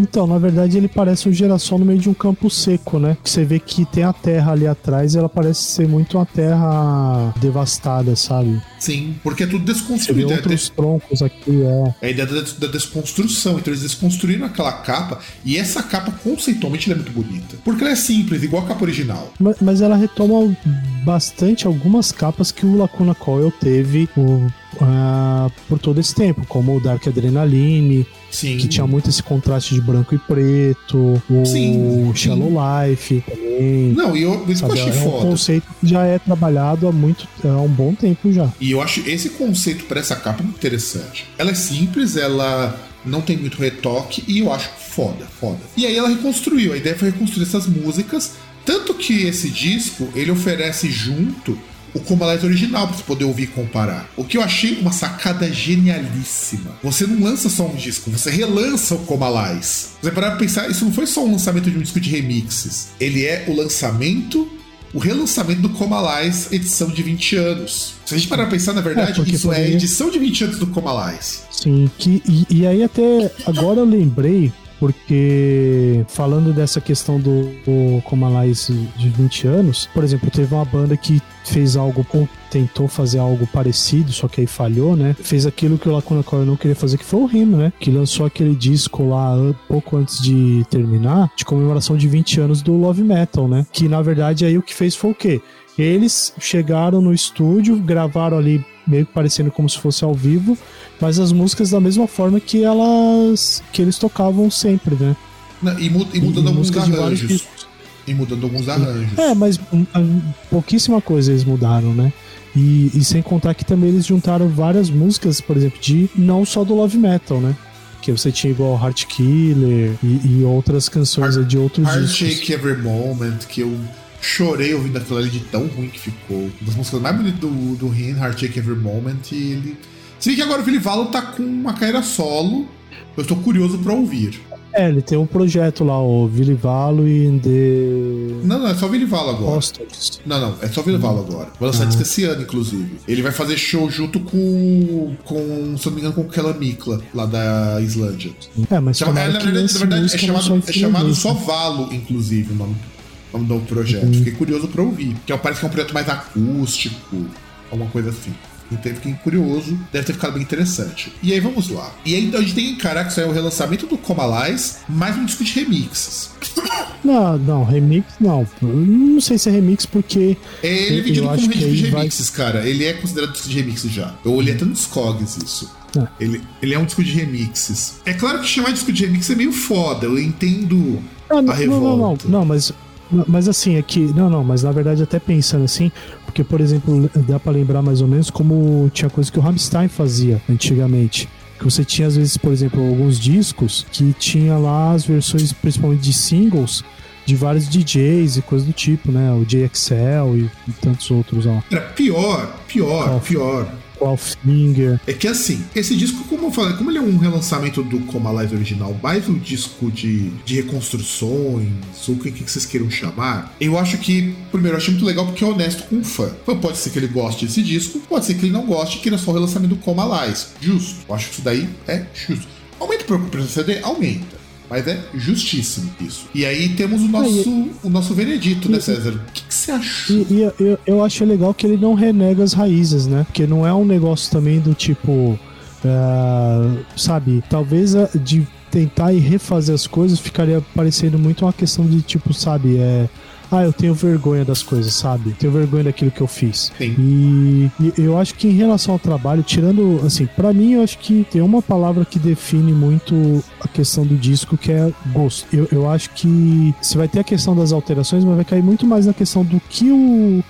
então, na verdade, ele parece um girassol no meio de um campo seco, né? Você vê que tem a terra ali atrás e ela parece ser muito uma terra devastada, sabe? Sim, porque é tudo desconstruído. Você vê outros é troncos aqui, é. É a ideia da, da, desconstrução. Então eles desconstruíram aquela capa e essa capa, conceitualmente, é muito bonita. Porque ela é simples, igual a capa original. Mas, mas ela retoma bastante algumas capas que o Lacuna Coil teve o, uh, por todo esse tempo, como o Dark Adrenaline, Sim. que tinha muito esse contraste de branco e preto, o sim, Shallow. Life também. Não, e eu, isso que eu achei é foda. um conceito que já é trabalhado há muito há um bom tempo já. E eu acho esse conceito para essa capa muito interessante. Ela é simples, ela não tem muito retoque e eu acho foda, foda. E aí ela reconstruiu, a ideia foi reconstruir essas músicas, tanto que esse disco ele oferece junto o Comalize original para você poder ouvir e comparar. O que eu achei uma sacada genialíssima. Você não lança só um disco, você relança o Comalize. Você parar pra pensar, isso não foi só um lançamento de um disco de remixes. Ele é o lançamento o relançamento do Comalize edição de 20 anos. Se a gente parar pra pensar, na verdade, é, isso poderia... é a edição de 20 anos do Comalize. Sim, que, e, e aí até agora eu lembrei porque falando dessa questão do, do Comalize de 20 anos, por exemplo, teve uma banda que fez algo ou tentou fazer algo parecido, só que aí falhou, né? Fez aquilo que o Lacuna Coil não queria fazer, que foi o Rino, né? Que lançou aquele disco lá pouco antes de terminar, de comemoração de 20 anos do Love Metal, né? Que na verdade aí o que fez foi o quê? Eles chegaram no estúdio, gravaram ali meio que parecendo como se fosse ao vivo, mas as músicas da mesma forma que elas que eles tocavam sempre, né? Não, e, mud, mudando e, alguns arranjos. E mudando alguns arranjos. É, mas um, um, pouquíssima coisa eles mudaram, né? E, e, sem contar que também eles juntaram várias músicas, por exemplo, de não só do Love Metal, né? Que você tinha igual Heart Killer e, e outras canções Heart, de outros Heart discos. Shake Every Moment, que eu chorei ouvindo aquilo ali de tão ruim que ficou. Uma das músicas mais bonitas do, do Rin, Heartache Every Moment, e ele. Se bem que agora o Billy Valo tá com uma carreira solo, eu estou curioso para ouvir. É, ele tem um projeto lá, o Billy Valo e The. Não, não, é só Billy Valo agora. Posters. Não, não, é só Billy Valo agora. Vai lançar ah. disco esse ano, inclusive. Ele vai fazer show junto com. com se não me engano, com aquela Mikla, lá da Islândia. É, mas Chama, é, na verdade, na verdade é chamado, é chamado só Valo, inclusive, o nome vamos dar um projeto. Uhum. Fiquei curioso para ouvir. Que parece que é um projeto mais acústico, alguma coisa assim. Então fiquei curioso, deve ter ficado bem interessante. E aí vamos lá. E aí a gente tem que encarar que isso é o relançamento do Comalize, mais um disco de remixes. Não, não, remix não. Não sei se é remix porque. Ele é vendido como disco de remixes, vai... cara. Ele é considerado disco de remixes já. Eu olhei até nos COGs isso. É. Ele, ele é um disco de remixes. É claro que chamar disco de remix é meio foda, eu entendo ah, não, a revolta. Não, não, não, não, mas mas assim, aqui, é não, não, mas na verdade até pensando assim, porque por exemplo, dá para lembrar mais ou menos como tinha coisa que o Rammstein fazia antigamente. Que você tinha às vezes, por exemplo, alguns discos que tinha lá as versões principalmente de singles de vários DJs e coisas do tipo, né? O JXL e, e tantos outros lá. Era pior, pior, pior. Finger. É que assim, esse disco, como eu falei, como ele é um relançamento do Coma Live original, mais um disco de, de reconstruções, ou o que, que vocês queiram chamar, eu acho que, primeiro, eu acho muito legal porque é honesto com o fã. Então, pode ser que ele goste desse disco, pode ser que ele não goste e queira só o relançamento do Coma Live. Justo. Eu acho que isso daí é justo. Aumenta o preço do CD? Aumenta. Mas é justíssimo isso. E aí temos o nosso, o nosso veredito, né, e, né, César? O que, que você achou? E, e eu, eu acho legal que ele não renega as raízes, né? Porque não é um negócio também do tipo. Uh, sabe, talvez de tentar e refazer as coisas ficaria parecendo muito uma questão de tipo, sabe, é ah, eu tenho vergonha das coisas, sabe? Tenho vergonha daquilo que eu fiz. Sim. E, e eu acho que em relação ao trabalho, tirando, assim, para mim eu acho que tem uma palavra que define muito a questão do disco, que é gosto. Eu, eu acho que você vai ter a questão das alterações, mas vai cair muito mais na questão do que o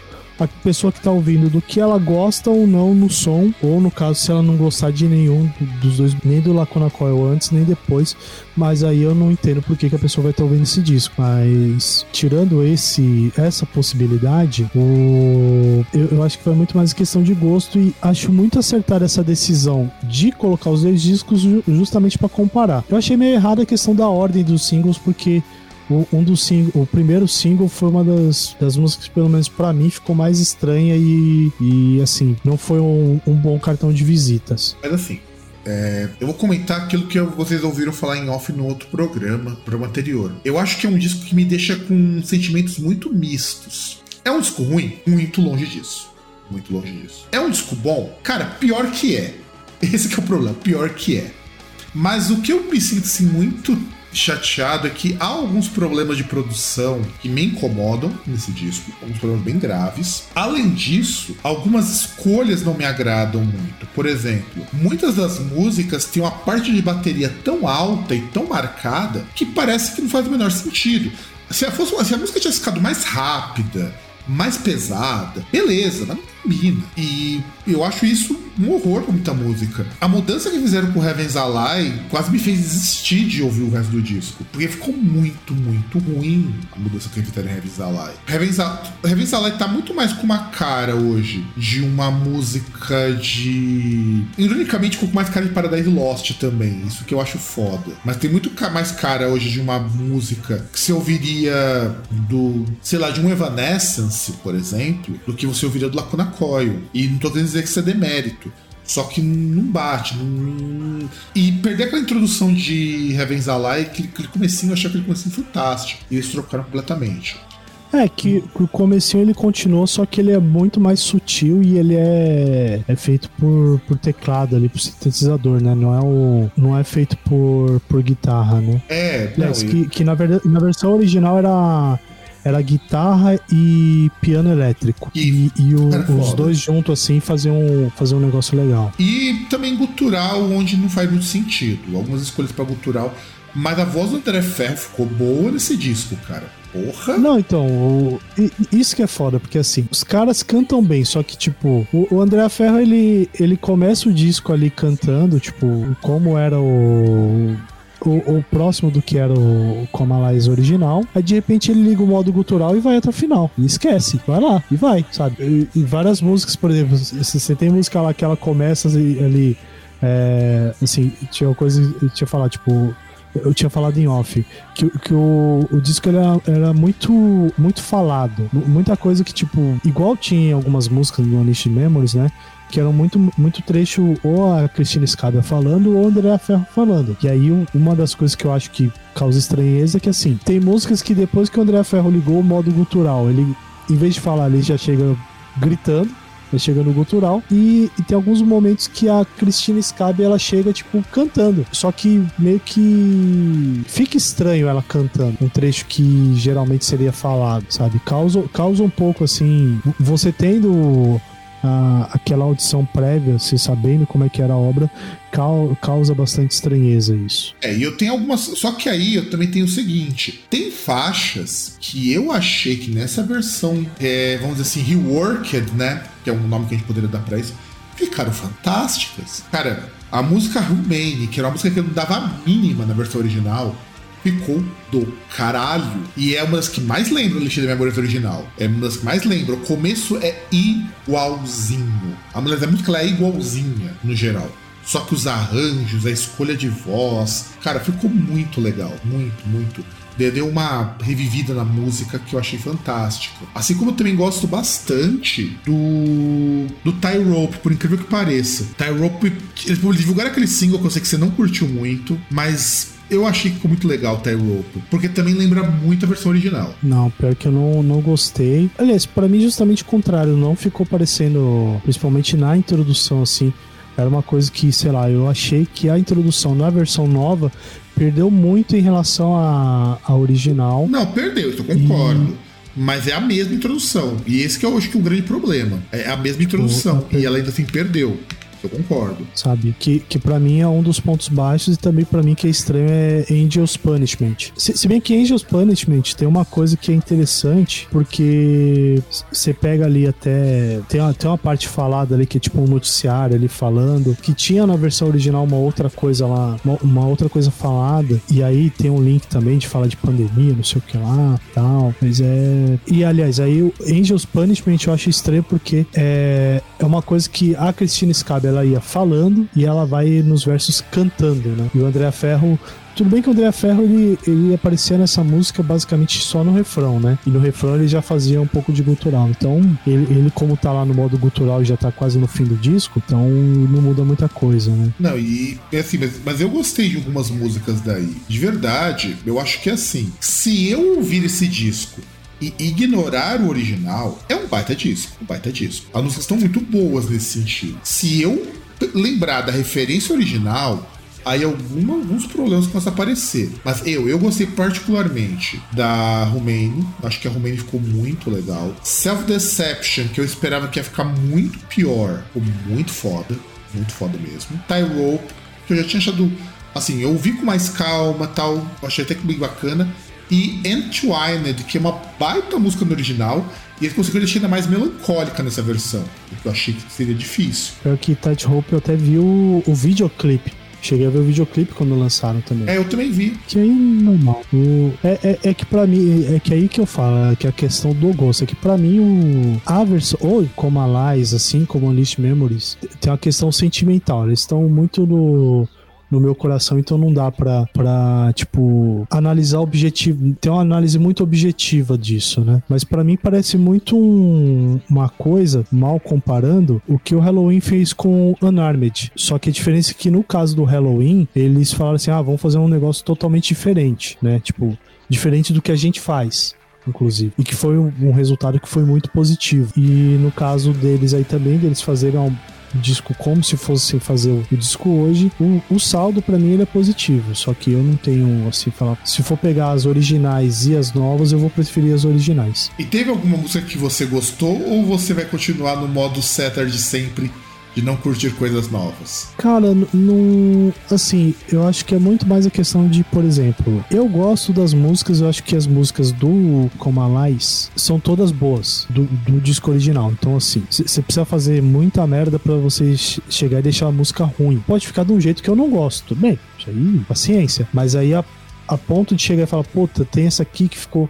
a pessoa que tá ouvindo do que ela gosta ou não no som, ou no caso, se ela não gostar de nenhum dos dois, nem do Lacuna Coil antes, nem depois, mas aí eu não entendo por que, que a pessoa vai estar tá ouvindo esse disco. Mas tirando esse essa possibilidade, o eu, eu acho que foi muito mais questão de gosto e acho muito acertar essa decisão de colocar os dois discos justamente para comparar. Eu achei meio errada a questão da ordem dos singles porque o, um dos sing o primeiro single foi uma das, das músicas que, pelo menos para mim, ficou mais estranha e, e assim, não foi um, um bom cartão de visitas. Mas assim, é, eu vou comentar aquilo que vocês ouviram falar em off no outro programa, programa anterior. Eu acho que é um disco que me deixa com sentimentos muito mistos. É um disco ruim? Muito longe disso. Muito longe disso. É um disco bom? Cara, pior que é. Esse é o problema, pior que é. Mas o que eu me sinto assim, muito chateado é que há alguns problemas de produção que me incomodam nesse disco, alguns problemas bem graves. Além disso, algumas escolhas não me agradam muito. Por exemplo, muitas das músicas têm uma parte de bateria tão alta e tão marcada que parece que não faz o menor sentido. Se a, fosse, se a música tivesse ficado mais rápida, mais pesada, beleza, mas não E eu acho isso um horror com muita música. A mudança que fizeram com Heaven's Ally quase me fez desistir de ouvir o resto do disco. Porque ficou muito, muito ruim a mudança que fizeram em Heaven's Ally. Heaven's, Heaven's Ally tá muito mais com uma cara hoje de uma música de. Ironicamente, com mais cara de Paradise Lost também. Isso que eu acho foda. Mas tem muito mais cara hoje de uma música que você ouviria do. sei lá, de um Evanescence, por exemplo, do que você ouviria do Lacuna Coil. E não tô querendo dizer que isso é demérito. Só que não bate. Não... E perder aquela introdução de Heaven's Ally, aquele, aquele comecinho, eu achei aquele comecinho fantástico. E eles trocaram completamente. É, que o comecinho ele continuou, só que ele é muito mais sutil e ele é, é feito por, por teclado ali, por sintetizador, né? Não é, o, não é feito por, por guitarra, né? É, não, que, que na, verdade, na versão original era era guitarra e piano elétrico. E, e, e o, os dois juntos, assim, faziam, faziam um negócio legal. E também gutural, onde não faz muito sentido. Algumas escolhas para gutural. Mas a voz do André Ferro ficou boa nesse disco, cara. Porra. Não, então, o, isso que é foda, porque assim, os caras cantam bem, só que, tipo, o, o André Ferro, ele, ele começa o disco ali cantando, tipo, como era o o, próximo do que era o Comalais original. Aí de repente ele liga o modo gutural e vai até o final. E esquece. Vai lá e vai, sabe? E, e várias músicas, por exemplo, você tem música lá que ela começa ali. É, assim, tinha uma coisa. Tinha falar, tipo. Eu tinha falado em off que, que o, o disco era, era muito muito falado. Muita coisa que, tipo, igual tinha algumas músicas do Unleashed Memories, né? Que eram muito, muito trecho ou a Cristina Escada falando ou o André Ferro falando. E aí uma das coisas que eu acho que causa estranheza é que assim, tem músicas que depois que o André Ferro ligou o modo gutural, ele em vez de falar, ele já chega gritando, ele chega no gutural e, e, tem alguns momentos que a Cristina Scabi ela chega tipo cantando, só que meio que fica estranho ela cantando, um trecho que geralmente seria falado, sabe? Causa, causa um pouco assim, você tendo aquela audição prévia, se sabendo como é que era a obra, causa bastante estranheza isso. É, e eu tenho algumas. Só que aí eu também tenho o seguinte: tem faixas que eu achei que nessa versão, é, vamos dizer assim, reworked, né? Que é um nome que a gente poderia dar pra isso, ficaram fantásticas. Cara, a música Rumane, que era uma música que eu não dava a mínima na versão original, ficou do caralho. E é uma das que mais lembra o Lixo da original. É uma das que mais lembra. O começo é igualzinho. A mulher da música ela é igualzinha, no geral. Só que os arranjos, a escolha de voz, cara, ficou muito legal. Muito, muito. Deu uma revivida na música que eu achei fantástico. Assim como eu também gosto bastante do. do Tie Rope, por incrível que pareça. Tie Rope, eles divulgaram aquele single que eu sei que você não curtiu muito, mas eu achei que ficou muito legal o Tie Rope, porque também lembra muito a versão original. Não, pior que eu não, não gostei. Aliás, para mim justamente o contrário, não ficou parecendo, principalmente na introdução assim, era uma coisa que, sei lá, eu achei que a introdução na versão nova perdeu muito em relação à, à original. Não, perdeu, eu concordo. mas é a mesma introdução. E esse que eu acho que é o grande problema. É a mesma introdução. E ela ainda assim perdeu. Eu concordo. Sabe? Que, que para mim é um dos pontos baixos e também para mim que é estranho é Angel's Punishment. Se, se, bem que Angel's Punishment tem uma coisa que é interessante, porque você pega ali até. Tem uma, tem uma parte falada ali que é tipo um noticiário ali falando, que tinha na versão original uma outra coisa lá, uma, uma outra coisa falada, e aí tem um link também de falar de pandemia, não sei o que lá tal. Mas é. E aliás, aí o Angel's Punishment eu acho estranho porque é, é uma coisa que a Cristina Scabi ela ia falando e ela vai nos versos cantando, né? E o André Ferro tudo bem que o André Ferro ele, ele aparecia nessa música basicamente só no refrão, né? E no refrão ele já fazia um pouco de gutural. Então, ele, ele como tá lá no modo gutural e já tá quase no fim do disco, então não muda muita coisa, né? Não, e assim, mas, mas eu gostei de algumas músicas daí. De verdade, eu acho que é assim. Se eu ouvir esse disco e ignorar o original é um baita disco, um baita disco. As músicas estão muito boas nesse sentido. Se eu lembrar da referência original, aí alguns problemas começam a aparecer. Mas eu, eu gostei particularmente da Rumane, acho que a Rumane ficou muito legal. Self-Deception, que eu esperava que ia ficar muito pior, ficou muito foda, muito foda mesmo. Tie Rope, que eu já tinha achado, assim, eu ouvi com mais calma tal, achei até que bem bacana e Entwined, que é uma baita música no original, e eles conseguiram deixar ainda mais melancólica nessa versão, eu achei que seria difícil. Pior que Tight Hope eu até vi o, o videoclipe. Cheguei a ver o videoclipe quando lançaram também. É, eu também vi. Que aí, normal. O, é, é, é, que pra mim, é que aí que eu falo, é que a questão do gosto, é que pra mim o, a versão, ou como a Lies, assim como a List Memories, tem uma questão sentimental. Eles estão muito no no meu coração, então não dá pra, pra tipo, analisar objetivo. Tem uma análise muito objetiva disso, né? Mas para mim parece muito um, uma coisa, mal comparando, o que o Halloween fez com Unarmed. Só que a diferença é que no caso do Halloween, eles falaram assim: ah, vamos fazer um negócio totalmente diferente, né? Tipo, diferente do que a gente faz inclusive. E que foi um, um, resultado que foi muito positivo. E no caso deles aí também, deles fazerem disco como se fosse fazer o disco hoje, o, o saldo para mim ele é positivo. Só que eu não tenho assim falar. Se for pegar as originais e as novas, eu vou preferir as originais. E teve alguma música que você gostou ou você vai continuar no modo setter de sempre? De não curtir coisas novas? Cara, não. Assim, eu acho que é muito mais a questão de, por exemplo, eu gosto das músicas, eu acho que as músicas do Comalais são todas boas, do, do disco original. Então, assim, você precisa fazer muita merda para você chegar e deixar a música ruim. Pode ficar de um jeito que eu não gosto. Bem, isso aí, paciência. Mas aí a, a ponto de chegar e falar, puta, tem essa aqui que ficou.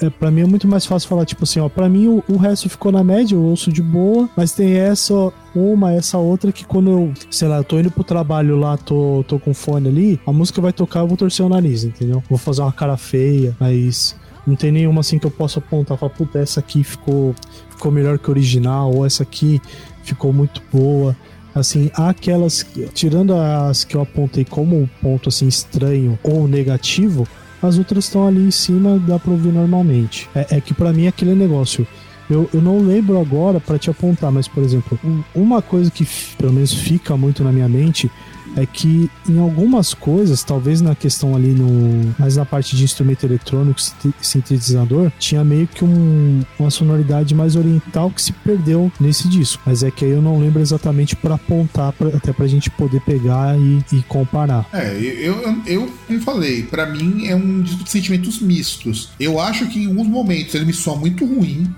É, para mim é muito mais fácil falar, tipo assim, ó, pra mim o, o, resto ficou na média, eu ouço de boa, mas tem essa uma, essa outra que quando eu, sei lá, eu tô indo pro trabalho lá, tô, tô com fone ali, a música vai tocar, eu vou torcer o nariz, entendeu? Vou fazer uma cara feia, mas não tem nenhuma assim que eu possa apontar, falar, puta, essa aqui ficou, ficou melhor que o original, ou essa aqui ficou muito boa assim, aquelas, tirando as que eu apontei como um ponto assim estranho ou negativo, as outras estão ali em cima, dá pra ouvir normalmente. É, é que para mim é aquele negócio. Eu, eu não lembro agora para te apontar, mas, por exemplo, uma coisa que pelo menos fica muito na minha mente é que em algumas coisas, talvez na questão ali no. mais na parte de instrumento eletrônico, sintetizador, tinha meio que um, uma sonoridade mais oriental que se perdeu nesse disco. Mas é que aí eu não lembro exatamente para apontar, pra, até pra gente poder pegar e, e comparar. É, eu, eu, eu como falei, para mim é um disco de sentimentos mistos. Eu acho que em alguns momentos ele me soa muito ruim,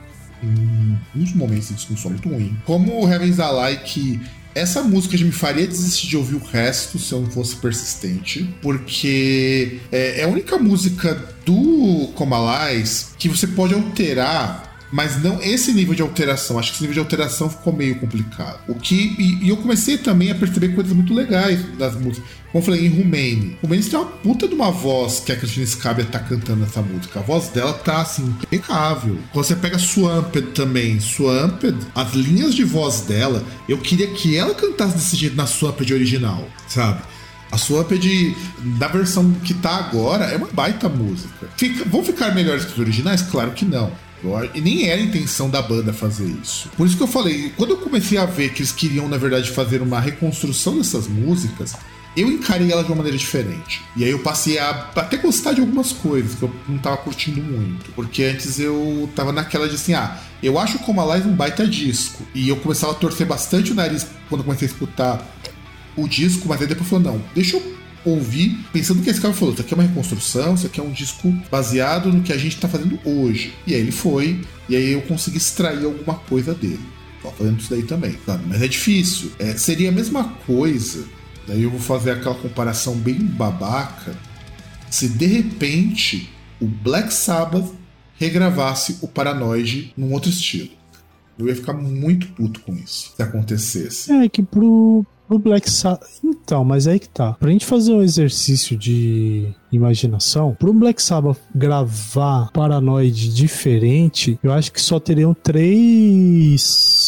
em uns momentos disco me soa muito ruim. Como o Heaven's Alive, que essa música já me faria desistir de ouvir o resto se eu não fosse persistente, porque é, é a única música do Comalais que você pode alterar mas não esse nível de alteração. Acho que esse nível de alteração ficou meio complicado. O que e, e eu comecei também a perceber coisas muito legais das músicas. Como eu falei em Rumane. Rumane tem uma puta de uma voz que a Cristina Scabia tá cantando nessa música. A voz dela tá assim impecável. Quando você pega Swamped também, Swamped, as linhas de voz dela, eu queria que ela cantasse desse jeito na Swamped original, sabe? A Swamped, da versão que tá agora, é uma baita música. Fica, vão ficar melhores que os originais? Claro que não. E nem era a intenção da banda fazer isso. Por isso que eu falei, quando eu comecei a ver que eles queriam, na verdade, fazer uma reconstrução dessas músicas, eu encarei ela de uma maneira diferente. E aí eu passei a até gostar de algumas coisas que eu não tava curtindo muito. Porque antes eu tava naquela de assim, ah, eu acho o Coma Live um baita disco. E eu começava a torcer bastante o nariz quando comecei a escutar o disco, mas aí depois falou, não, deixa eu ouvir pensando que esse cara falou: Isso aqui é uma reconstrução, isso aqui é um disco baseado no que a gente está fazendo hoje. E aí ele foi, e aí eu consegui extrair alguma coisa dele. Tô fazendo isso daí também, sabe? Mas é difícil. É, seria a mesma coisa, daí eu vou fazer aquela comparação bem babaca, se de repente o Black Sabbath regravasse o Paranoid num outro estilo. Eu ia ficar muito puto com isso, se acontecesse. É que pro, pro Black Sabbath. Então, mas aí que tá. Pra gente fazer um exercício de imaginação, pro Black Sabbath gravar Paranoid diferente, eu acho que só teriam três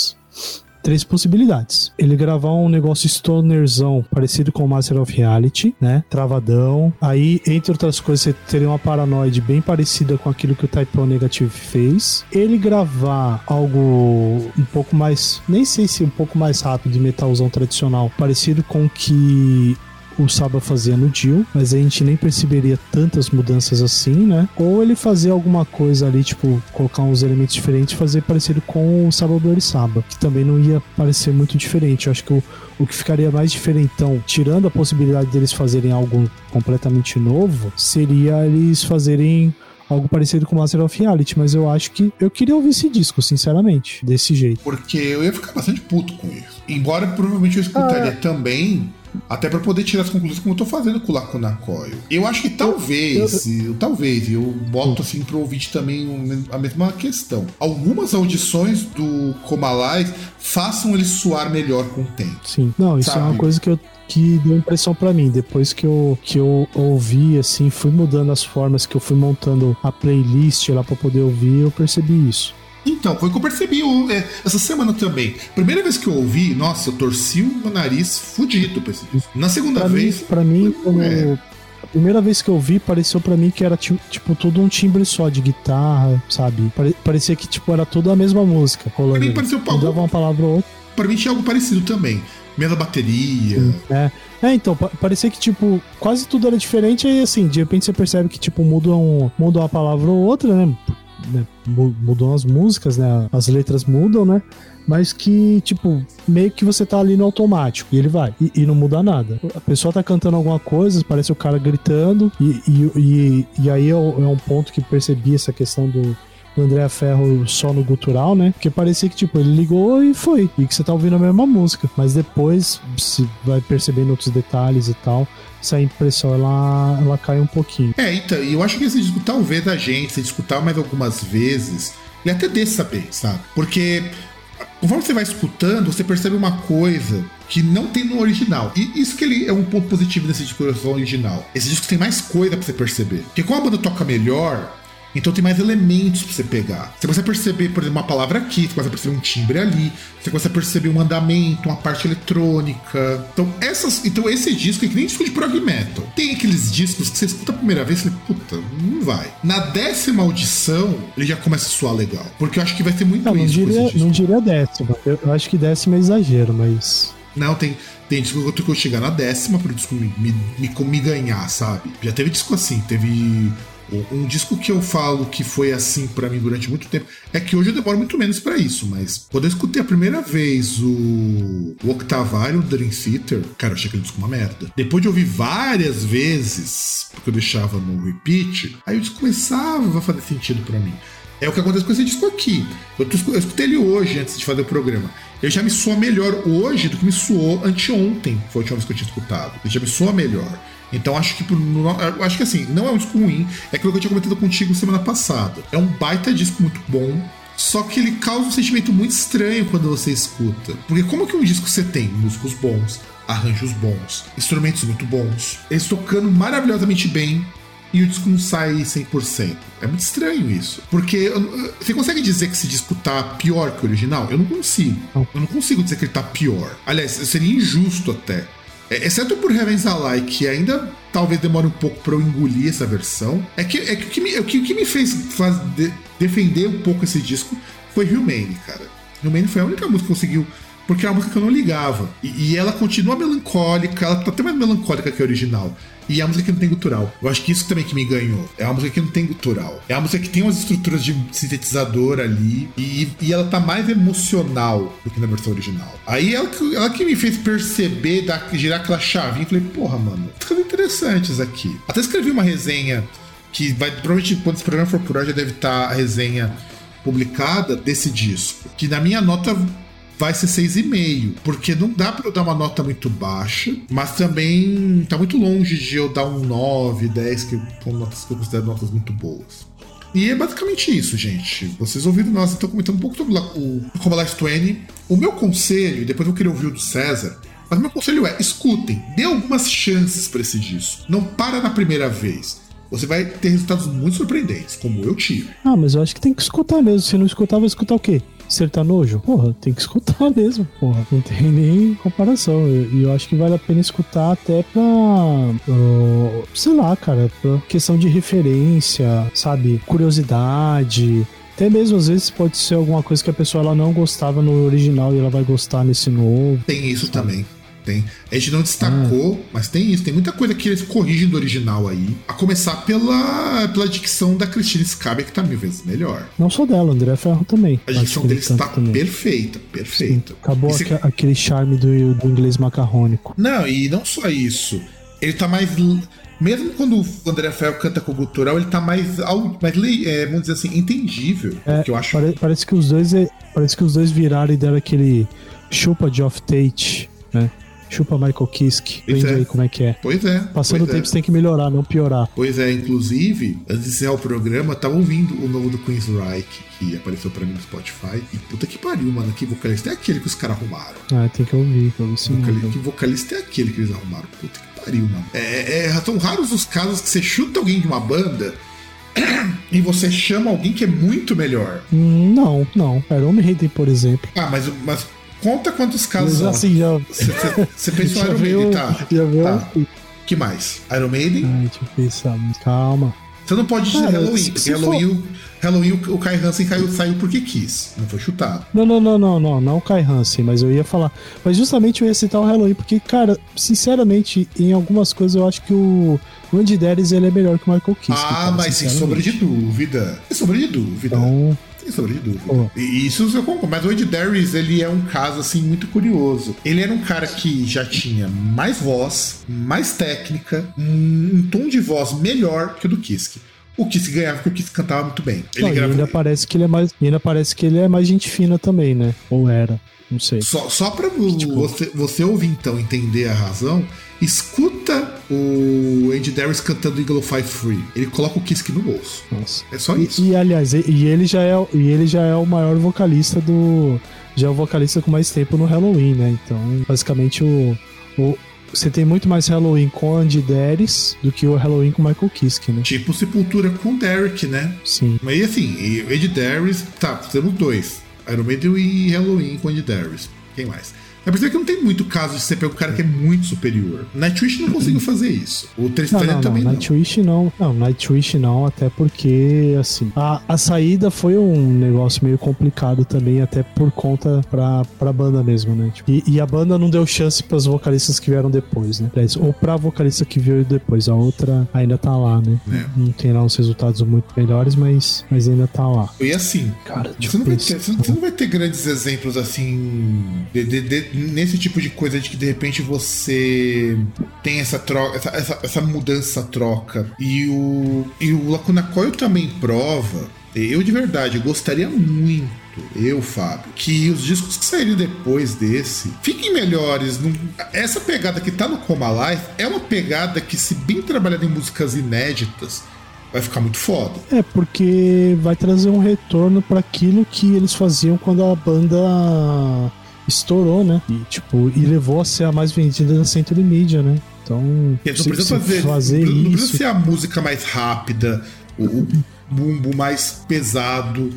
três possibilidades. Ele gravar um negócio stonerzão parecido com o Master of Reality, né? Travadão. Aí, entre outras coisas, você teria uma paranoide bem parecida com aquilo que o Type O Negative fez. Ele gravar algo um pouco mais, nem sei se um pouco mais rápido de metalzão tradicional, parecido com o que o Saba fazia no Dio, mas a gente nem perceberia tantas mudanças assim, né? Ou ele fazer alguma coisa ali, tipo, colocar uns elementos diferentes, fazer parecido com o Saba Bloody Saba, que também não ia parecer muito diferente. Eu acho que o, o que ficaria mais diferentão, tirando a possibilidade deles fazerem algo completamente novo, seria eles fazerem algo parecido com Master of Reality, mas eu acho que eu queria ouvir esse disco, sinceramente, desse jeito. Porque eu ia ficar bastante puto com isso. Embora provavelmente eu escutaria ah. também até para poder tirar as conclusões como eu tô fazendo com o Lacuna Coil. Eu acho que talvez, eu, eu, talvez, eu boto assim pro ouvinte também a mesma questão. Algumas audições do Comalai façam ele soar melhor com o tempo. Sim. Não, isso sabe? é uma coisa que eu que deu impressão para mim. Depois que eu, que eu ouvi, assim, fui mudando as formas que eu fui montando a playlist lá para poder ouvir, eu percebi isso. Então, foi o que eu percebi é, essa semana também. Primeira vez que eu ouvi, nossa, eu torci o meu nariz fudido pra esse Na segunda pra vez. Mim, pra mim, é. a primeira vez que eu vi, pareceu para mim que era tipo todo um timbre só de guitarra, sabe? Parecia que tipo era tudo a mesma música rolando. Pra mim pareceu dava uma palavra ou outra. Pra mim tinha algo parecido também. Mesma bateria. É. É, então, parecia que, tipo, quase tudo era diferente, aí assim, de repente você percebe que, tipo, muda, um, muda uma palavra ou outra, né? Né, mudam as músicas, né? As letras mudam, né? Mas que, tipo, meio que você tá ali no automático e ele vai. E, e não muda nada. A pessoa tá cantando alguma coisa, parece o cara gritando, e, e, e, e aí é, é um ponto que percebi essa questão do, do André Ferro só no gutural, né? Porque parecia que, tipo, ele ligou e foi. E que você tá ouvindo a mesma música. Mas depois se vai percebendo outros detalhes e tal essa impressão ela, ela cai um pouquinho. É, então, eu acho que esse disco talvez a gente, se escutar mais algumas vezes, e até desse saber, sabe? Porque conforme você vai escutando, você percebe uma coisa que não tem no original. E isso que ele é um ponto positivo desse disco original. Esse disco tem mais coisa para você perceber. Porque como a banda toca melhor, então tem mais elementos pra você pegar. Você começa a perceber, por exemplo, uma palavra aqui, você começa a perceber um timbre ali, você começa a perceber um andamento, uma parte eletrônica. Então, essas, então esse disco é que nem disco de prog metal. Tem aqueles discos que você escuta a primeira vez e você puta, não vai. Na décima audição, ele já começa a soar legal. Porque eu acho que vai ter muito não, isso. Não diria, não diria décima. Eu, eu acho que décima é exagero, mas. Não, tem, tem disco que eu chegar na décima pro disco me, me, me, me ganhar, sabe? Já teve disco assim, teve um disco que eu falo que foi assim para mim durante muito tempo é que hoje eu demoro muito menos para isso, mas quando eu escutei a primeira vez o, o Octavário, Dream Theater, cara, eu achei aquele disco uma merda. Depois de ouvir várias vezes, porque eu deixava no repeat, aí o disco começava a fazer sentido para mim. É o que acontece com esse disco aqui. Eu, eu escutei ele hoje, antes de fazer o programa. Ele já me soa melhor hoje do que me soou anteontem, foi a última vez que eu tinha escutado. Ele já me soa melhor. Então acho que acho que assim, não é um disco ruim, é aquilo que eu tinha comentado contigo semana passada. É um baita disco muito bom, só que ele causa um sentimento muito estranho quando você escuta. Porque como que um disco você tem músicos bons, arranjos bons, instrumentos muito bons, eles tocando maravilhosamente bem, e o disco não sai 100%. É muito estranho isso. Porque você consegue dizer que esse disco tá pior que o original? Eu não consigo. Eu não consigo dizer que ele tá pior. Aliás, seria injusto até. É, exceto por Heaven's Ally, que ainda talvez demore um pouco para eu engolir essa versão, é que, é que, o, que me, é que, o que me fez faz, de, defender um pouco esse disco foi Humane, cara. Humane foi a única música que conseguiu porque é uma música que eu não ligava. E, e ela continua melancólica, ela tá até mais melancólica que a original. E é a música que não tem gutural. Eu acho que isso também que me ganhou. É uma música que não tem gutural. É uma música que tem umas estruturas de sintetizador ali. E, e ela tá mais emocional do que na versão original. Aí ela, ela que me fez perceber, dar, girar aquela chavinha. Falei, porra, mano, tá ficando interessante isso aqui. Até escrevi uma resenha que vai. Provavelmente quando esse programa for por hoje já deve estar tá a resenha publicada desse disco. Que na minha nota vai ser 6,5, porque não dá para eu dar uma nota muito baixa, mas também tá muito longe de eu dar um 9, 10, que são notas que eu considero notas muito boas. E é basicamente isso, gente. Vocês ouviram nós, então comentando um pouco sobre o Como Last 20. O meu conselho, e depois eu queria ouvir o do César, mas meu conselho é: escutem, dê algumas chances para esse disco. Não para na primeira vez. Você vai ter resultados muito surpreendentes, como eu tive. Ah, mas eu acho que tem que escutar mesmo. Se não escutar, vai escutar o quê? Sertanojo? Porra, tem que escutar mesmo, porra. Não tem nem comparação. E eu, eu, acho que vale a pena escutar até pra. Uh, sei lá, cara, pra questão de referência, sabe? Curiosidade. Até mesmo às vezes pode ser alguma coisa que a pessoa ela não gostava no original e ela vai gostar nesse novo. Tem isso também. Tem. A gente não destacou, ah. mas tem isso. Tem muita coisa que eles corrigem do original aí. A começar pela, pela dicção da Cristina Scaber, que tá mil vezes melhor. Não só dela, André Ferro também. A dicção dele está também. perfeita, perfeita. Sim. Acabou Esse... aquele charme do, do inglês macarrônico. Não, e não só isso. Ele tá mais mesmo quando o André Ferro canta com o gutural, ele tá mais, mais é, vamos dizer assim, entendível. É, que eu acho. Pare, parece que os dois é, parece que os dois viraram e deram aquele chupa de off Tate, né? Chupa Michael Kiske. Vende é. aí como é que é. Pois é. Passando o tempo é. você tem que melhorar, não piorar. Pois é, inclusive, antes de encerrar o programa, tava ouvindo o novo do Queen's Reich, que apareceu pra mim no Spotify. E puta que pariu, mano. Que vocalista é aquele que os caras arrumaram? Ah, tem que ouvir, pra ver se Que vocalista é aquele que eles arrumaram? Puta que pariu, mano. É, é, são raros os casos que você chuta alguém de uma banda e você chama alguém que é muito melhor. Hum, não, não. Iron Maiden, por exemplo. Ah, mas, mas Conta quantos casos são. Assim, já... Você pensou Iron Maiden, tá? Já viu? Tá. que mais? Iron Maiden? Ai, deixa eu pensar. Calma. Você não pode dizer Halloween, porque Halloween. Halloween o Kai Hansen caiu, saiu porque quis, não foi chutado. Não, não, não, não, não, não o Kai Hansen, mas eu ia falar. Mas justamente eu ia citar o Halloween, porque, cara, sinceramente, em algumas coisas eu acho que o, o Andy Deris ele é melhor que o Michael Kiske. Ah, cara, mas sem sombra de dúvida. Sem sombra de dúvida. Então, sem sombra de dúvida. Oh. E isso eu concordo. Mas o Ed Darius, ele é um caso, assim, muito curioso. Ele era um cara que já tinha mais voz, mais técnica, um tom de voz melhor que o do Kiske o Kiss ganhava porque o Kiss cantava muito bem. Ele Não, gravou... ainda parece que ele é mais, ainda parece que ele é mais gente fina também, né? Ou era, não sei. Só, só para tipo... você, você ouvir então entender a razão, escuta o Andy Darius cantando Eagle Five Free. Ele coloca o Kiss no bolso. Nossa. É só isso. E, e aliás, e, e, ele já é, e ele já é o maior vocalista do. Já é o vocalista com mais tempo no Halloween, né? Então, basicamente, o, o, você tem muito mais Halloween com Andy Darius do que o Halloween com Michael Kiske, né? Tipo Sepultura com Derek, né? Sim. Mas assim, Andy Darius, tá, temos dois. Iron Maiden e Halloween com Andy Darius. Quem mais? É por isso que não tem muito caso de você pegar o cara que é muito superior. Nightwish não conseguiu fazer isso. O Tristan também não. Nightwish não. Não, Nightwish não, até porque, assim, a, a saída foi um negócio meio complicado também, até por conta pra, pra banda mesmo, né? Tipo, e, e, a banda não deu chance pras vocalistas que vieram depois, né? Ou pra vocalista que veio depois. A outra ainda tá lá, né? É. Não tem lá uns resultados muito melhores, mas, mas ainda tá lá. E assim, cara, você não, ter, você, não, vai ter, grandes exemplos assim de, de, de nesse tipo de coisa de que de repente você tem essa troca, essa, essa, essa mudança, troca. E o, e o Lacuna Coil também prova. Eu de verdade gostaria muito eu, Fábio, que os discos que saíram depois desse fiquem melhores. Essa pegada que tá no Coma Life é uma pegada que, se bem trabalhada em músicas inéditas, vai ficar muito foda. É, porque vai trazer um retorno para aquilo que eles faziam quando a banda estourou, né? E, tipo, e levou a ser a mais vendida da Century Media, né? Então, não precisa fazer, fazer não, isso. Não precisa ser a música mais rápida, o, bumbo mais pesado.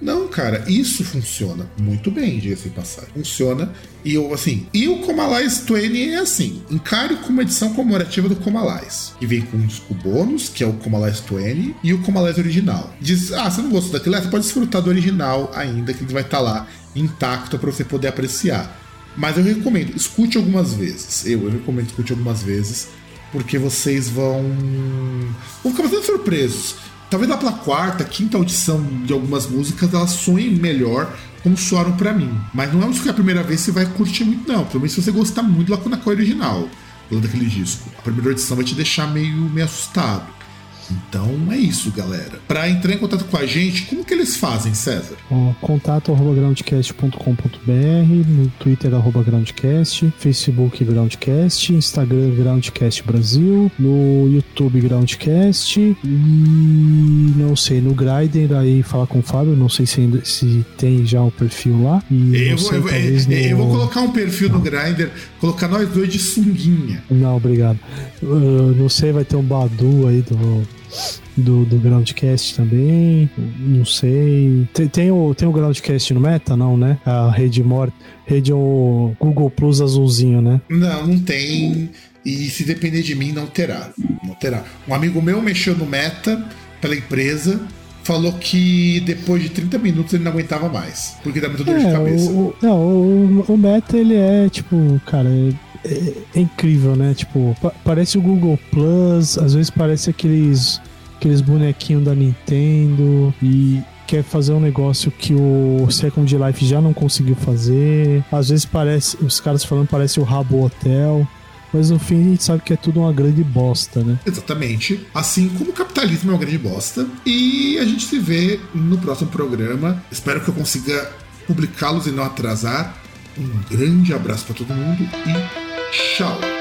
Não, cara, isso funciona muito bem, diga-se passagem. Funciona. E eu, assim, e o Comalais 20 é assim: encare como uma edição comemorativa do Comalais, que vem com um disco bônus, que é o Comalais 20, e o Comalais original. Diz, ah, você não gostou daquilo? Você pode desfrutar do original ainda, que ele vai estar tá lá intacto para você poder apreciar. Mas eu recomendo, escute algumas vezes. Eu, eu recomendo escute algumas vezes, porque vocês vão. vão ficar bastante surpresos. Talvez lá pela quarta, quinta audição de algumas músicas elas soem melhor como soaram para mim. Mas não é música que a primeira vez você vai curtir muito, não. Pelo menos se você gostar muito lá na cor original, daquele disco. A primeira audição vai te deixar meio, meio assustado. Então é isso, galera. Para entrar em contato com a gente, como que eles fazem, César? Ó, contato arroba groundcast.com.br, no Twitter arroba groundcast, Facebook groundcast, Instagram groundcast Brasil, no YouTube groundcast e não sei, no Grindr aí falar com o Fábio, não sei se, ainda, se tem já o um perfil lá. E eu, sei, vou, eu, no... eu, vou colocar um perfil no Grindr, colocar nós dois de sunguinha. Não, obrigado. Eu não sei, vai ter um Badu aí do do, do Groundcast também. Não sei. Tem, tem, o, tem o Groundcast no Meta, não, né? A rede morta. Rede o Google Plus azulzinho, né? Não, não tem. E se depender de mim, não terá. Não terá. Um amigo meu mexeu no Meta pela empresa. Falou que depois de 30 minutos ele não aguentava mais. Porque dá muita dor é, de cabeça. O, não, o, o Meta ele é tipo, cara, é, é, incrível, né? Tipo, pa parece o Google Plus, às vezes parece aqueles aqueles bonequinhos da Nintendo e quer fazer um negócio que o Second Life já não conseguiu fazer. Às vezes parece, os caras falando parece o Rabo Hotel. Mas no fim a gente sabe que é tudo uma grande bosta, né? Exatamente. Assim como o capitalismo é uma grande bosta. E a gente se vê no próximo programa. Espero que eu consiga publicá-los e não atrasar. Um grande abraço para todo mundo e tchau!